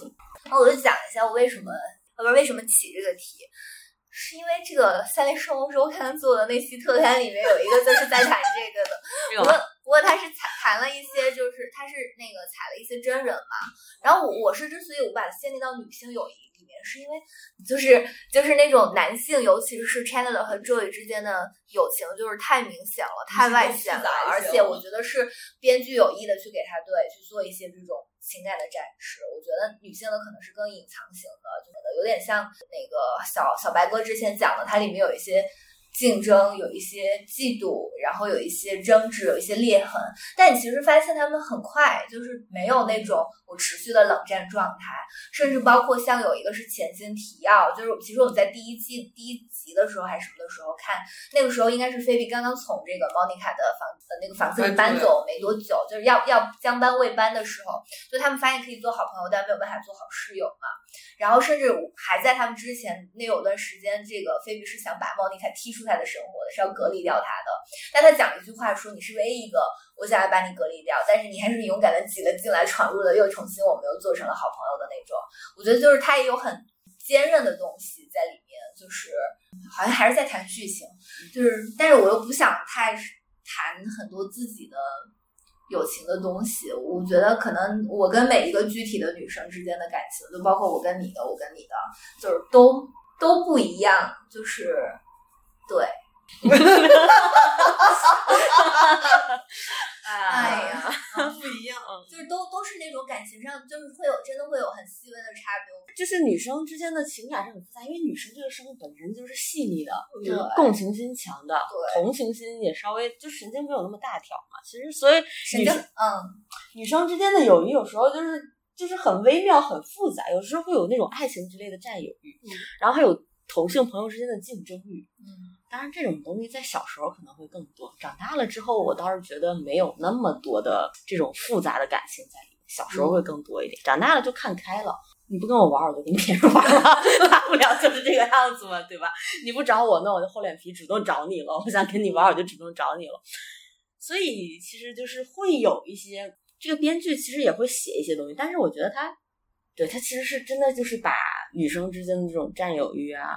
那我就讲一下我为什么，呃，不是为什么起这个题，是因为这个《三联生活周刊》做的那期特刊里面有一个就是在谈这个的，*laughs* 不过他是谈谈了一些，就是他是那个采了一些真人嘛。然后我我是之所以我把它限定到女性友谊里面，是因为就是就是那种男性，尤其是 Chandler 和 Joey 之间的友情，就是太明显了，太外显了，而且我觉得是编剧有意的去给他对去做一些这种情感的展示。我觉得女性的可能是更隐藏型的，就可能有点像那个小小白哥之前讲的，它里面有一些。竞争有一些嫉妒，然后有一些争执，有一些裂痕，但你其实发现他们很快就是没有那种我持续的冷战状态，甚至包括像有一个是前情提要，就是其实我们在第一季第一集的时候还是什么的时候看，那个时候应该是菲比刚刚从这个 Monica 的房呃那个房子里搬走没多久，就是要要将搬未搬的时候，就他们发现可以做好朋友，但没有办法做好室友嘛。然后甚至还在他们之前那有段时间，这个菲比是想把莫妮卡踢出他的生活的，是要隔离掉他的。但他讲了一句话说：“你是唯一一个我想要把你隔离掉，但是你还是勇敢的挤了进来，闯入了，又重新我们又做成了好朋友的那种。”我觉得就是他也有很坚韧的东西在里面，就是好像还是在谈剧情，就是但是我又不想太谈很多自己的。友情的东西，我觉得可能我跟每一个具体的女生之间的感情，就包括我跟你的，我跟你的，就是都都不一样，就是对。哈哈哈哎呀，不一样，就是都都是那种感情上，就是会有真的会有很细微的差别。就是女生之间的情感是很复杂，因为女生这个生物本身就是细腻的，对共情心强的，对同情心也稍微就神经没有那么大条嘛。其实，所以神经，女生嗯，女生之间的友谊有时候就是就是很微妙、很复杂，有时候会有那种爱情之类的占有欲，嗯然后还有同性朋友之间的竞争欲。嗯，当然，这种东西在小时候可能会更多，长大了之后，我倒是觉得没有那么多的这种复杂的感情在里面。小时候会更多一点，长大了就看开了。你不跟我玩，我就跟别人玩了，*laughs* 大不了就是这个样子嘛，对吧？你不找我，那我就厚脸皮主动找你了。我想跟你玩，我就主动找你了。所以其实就是会有一些，这个编剧其实也会写一些东西，但是我觉得他对他其实是真的就是把女生之间的这种占有欲啊，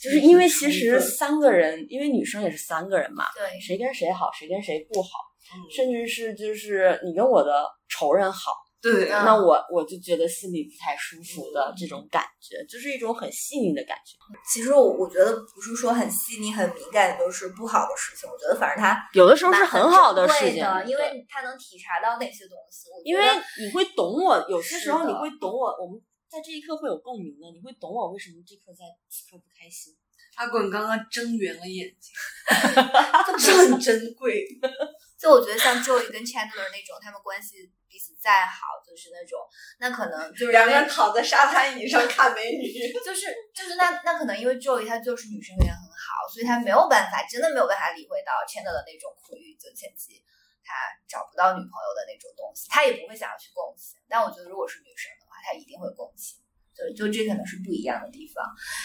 就是因为其实三个人，因为女生也是三个人嘛，对谁跟谁好，谁跟谁不好，嗯甚至是就是你跟我的仇人好，对，嗯那我我就觉得心里不太舒服的这种感觉，就是一种很细腻的感觉。其实我我觉得不是说很细腻、很敏感都是不好的事情，我觉得反正他有的时候是很好的事情，因为他能体察到哪些东西。因为你会懂我，有些时候你会懂我，我们在这一刻会有共鸣的，你会懂我为什么这刻在此刻不开心。阿滚刚刚睁圆了眼睛，*laughs* 这很珍贵。*laughs* 就我觉得像 Joey 跟 Chandler 那种，他们关系彼此再好，就是那种，那可能就是两个人躺在沙滩椅上看美女，就是就是那那可能因为 Joey 他就是女生缘很好，所以他没有办法，真的没有办法理会到 Chandler 的那种苦于，就前期他找不到女朋友的那种东西，他也不会想要去共情。但我觉得如果是女生他一定会共情。对，就这可能是不一样的地方。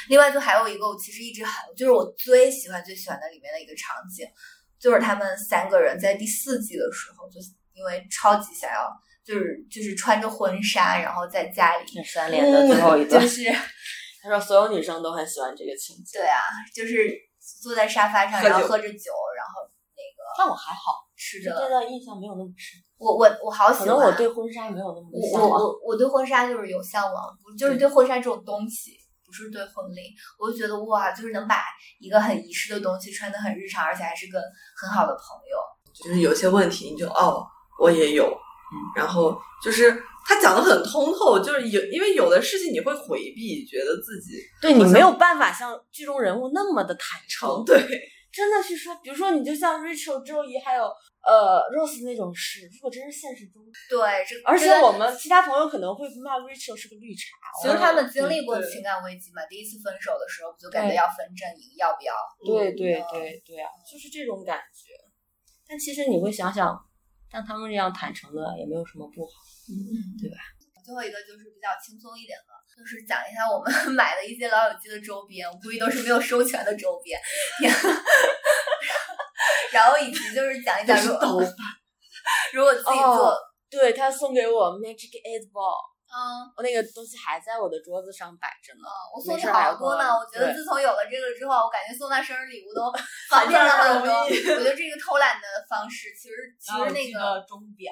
另外，就还有一个，我其实一直很，就是我最喜欢最喜欢的里面的一个场景，就是他们三个人在第四季的时候，就是因为超级想要，就是就是穿着婚纱，然后在家里，那三连的最后一段，*laughs* 就是他说所有女生都很喜欢这个情节，对啊，就是坐在沙发上，然后喝着酒，但我还好，吃对这着。段印象没有那么深，我我我好喜欢，可能我对婚纱没有那么的向往。我我我对婚纱就是有向往，不就是对婚纱这种东西，不是对婚礼。我就觉得哇，就是能把一个很仪式的东西穿的很日常，而且还是个很好的朋友。就是有些问题你就哦，我也有，嗯，然后就是他讲的很通透，就是有因为有的事情你会回避，觉得自己对你没有办法像剧中人物那么的坦诚，对真的去说，比如说你就像 Rachel、周怡还有呃 Rose 那种事，如果真是现实中，对，这而且我们其他朋友可能会骂 Rachel 是个绿茶，其实他们经历过情感危机嘛，第一次分手的时候不就感觉要分阵营，要不要？对对嗯对对啊，就是这种感觉。但其实你会想想，像他们这样坦诚的也没有什么不好。嗯，对吧？最后一个就是比较轻松一点的，就是讲一下我们 *laughs* 买的一些老友记的周边，我估计都是没有收全的周边。然后以及就是讲一讲如果 *laughs* 如果自己做，哦对他送给我 Magic Eight Ball，嗯。我那个东西还在我的桌子上摆着呢。我送你好多呢，我我觉得自从有了这个之后，我感觉送他生日礼物都 *laughs* 方便了很多。我觉得这个偷懒的方式，其实其实那个钟表，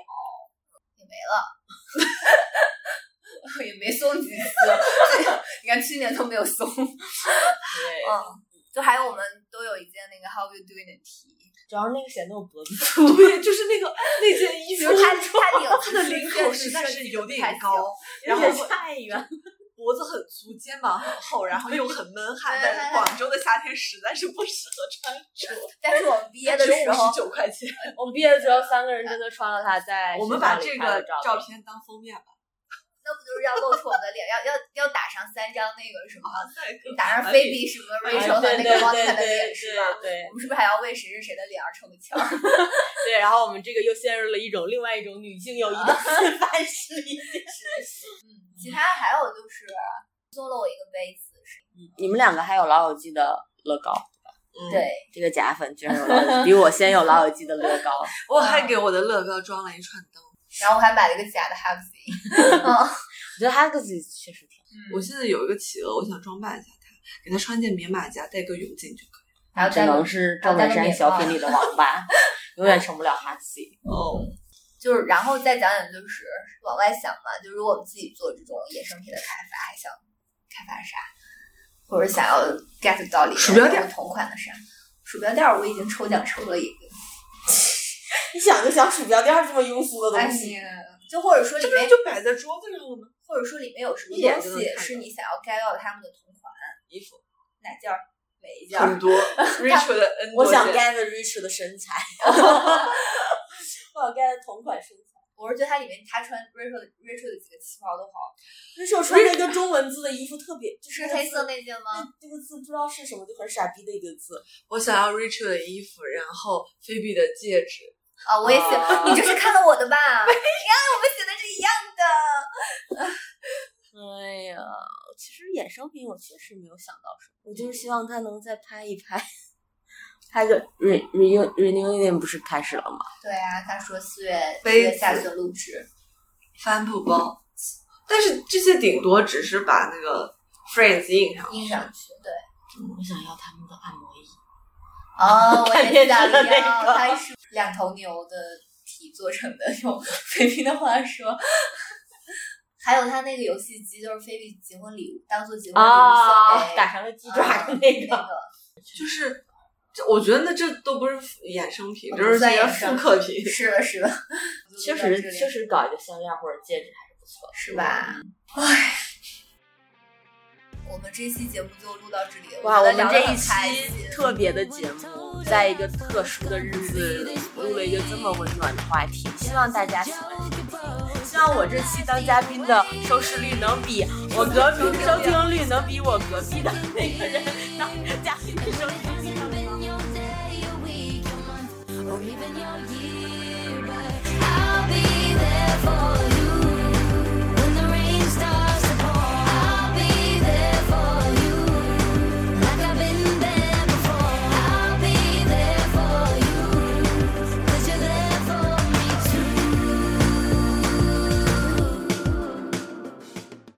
也没了，*laughs* 也没送几次。*laughs* 你看去年都没有送。对，嗯，就还有我们都有一件那个 How you doing 的 T，主要是那个显得我脖子粗。对，*laughs* 就是那个那件衣服，它它领它的领口实在是有点高，然后太远，脖子很粗，肩膀很厚，然后又很闷汗，但是广州的夏天实在是不适合穿着。但是我们毕业的时候十，九块钱，我们毕业的时候，三个人真的穿了它在我们把这个照照片当封面吧。那不就是要露出我们的脸，要要要打上三张那个什么，打上菲比什么 Rachel 和那个 Monica 的脸是吧？对我们是不是还要为谁是谁的脸而抽个签儿？*laughs* 对，然后我们这个又陷入了一种另外一种女性友谊的示范式理解。嗯，其他还有就是送了我一个杯子，是你们两个还有老友记的乐高，嗯，对，这个假粉居然有老友记，比我先有老友记的乐高。*laughs* 我还给我的乐高装了一串灯。然后我还买了一个假的 Hugsy，*laughs* 嗯我觉得 Hugsy 确实挺我现在有一个企鹅，我想装扮一下它，给它穿件棉马甲，戴个泳镜就可以。只能是赵本山小品里的王八，*laughs* 永远成不了 Hugsy。哦，就是然后再讲讲就是往外想嘛，就如果我们自己做这种衍生品的开发，还想开发啥，或者想要 get 到里面鼠标垫同款的啥。鼠标垫儿我已经抽奖抽了一个，*laughs* 你想就想鼠标垫这么庸俗的哎东西，呀，就或者说里这不是面就摆在桌子上了吗？或者说里面有什么东西是你想要 get 到他们的同款，衣服哪件儿每一件儿很多，*laughs* Rachel 的 *laughs* N 我想 get Rich 的身材，我想 get 同款身材。我是觉得它里面他穿 Rachel 的 Rachel 的几个旗袍都好，Rich 穿那个中文字的衣服特别，就是是黑色那件吗？这个字不知道是什么，就很傻逼的一个字。我想要 Rachel 的衣服，然后菲比的戒指。啊，我也写，啊你就是看到我的吧？*laughs* 呀，我们写的是一样的。*laughs* 哎呀，其实衍生品我确实没有想到什么，我就是希望他能再拍一拍，拍个 re re reunion 不是开始了吗？对啊，他说四月四杯月下子旬录制，帆布包，但是这些顶多只是把那个 Friends 印上去。印上去，对。我想要他们的按摩椅。哦，我也 *laughs* 想要，两头牛的体做成的，*laughs* 用菲比的话说。还有他那个游戏机，就是菲比结婚礼物，当做结婚礼物送给、啊，打上了鸡爪啊的那个。那个就是，这我觉得那这都不是衍生品，哦这是些不算衍生复刻品。是的，是的，*laughs* 确实确实搞一个项链或者戒指还是不错，是吧？唉，我们这期节目就录到这里了。哇，我们这一期特别的节目，在一个特殊的日子录了一个这么温暖的话题，希望大家喜欢收听。希望我这期当嘉宾的收视率能比我隔壁收听率能比我隔壁的那个人当嘉宾的收听率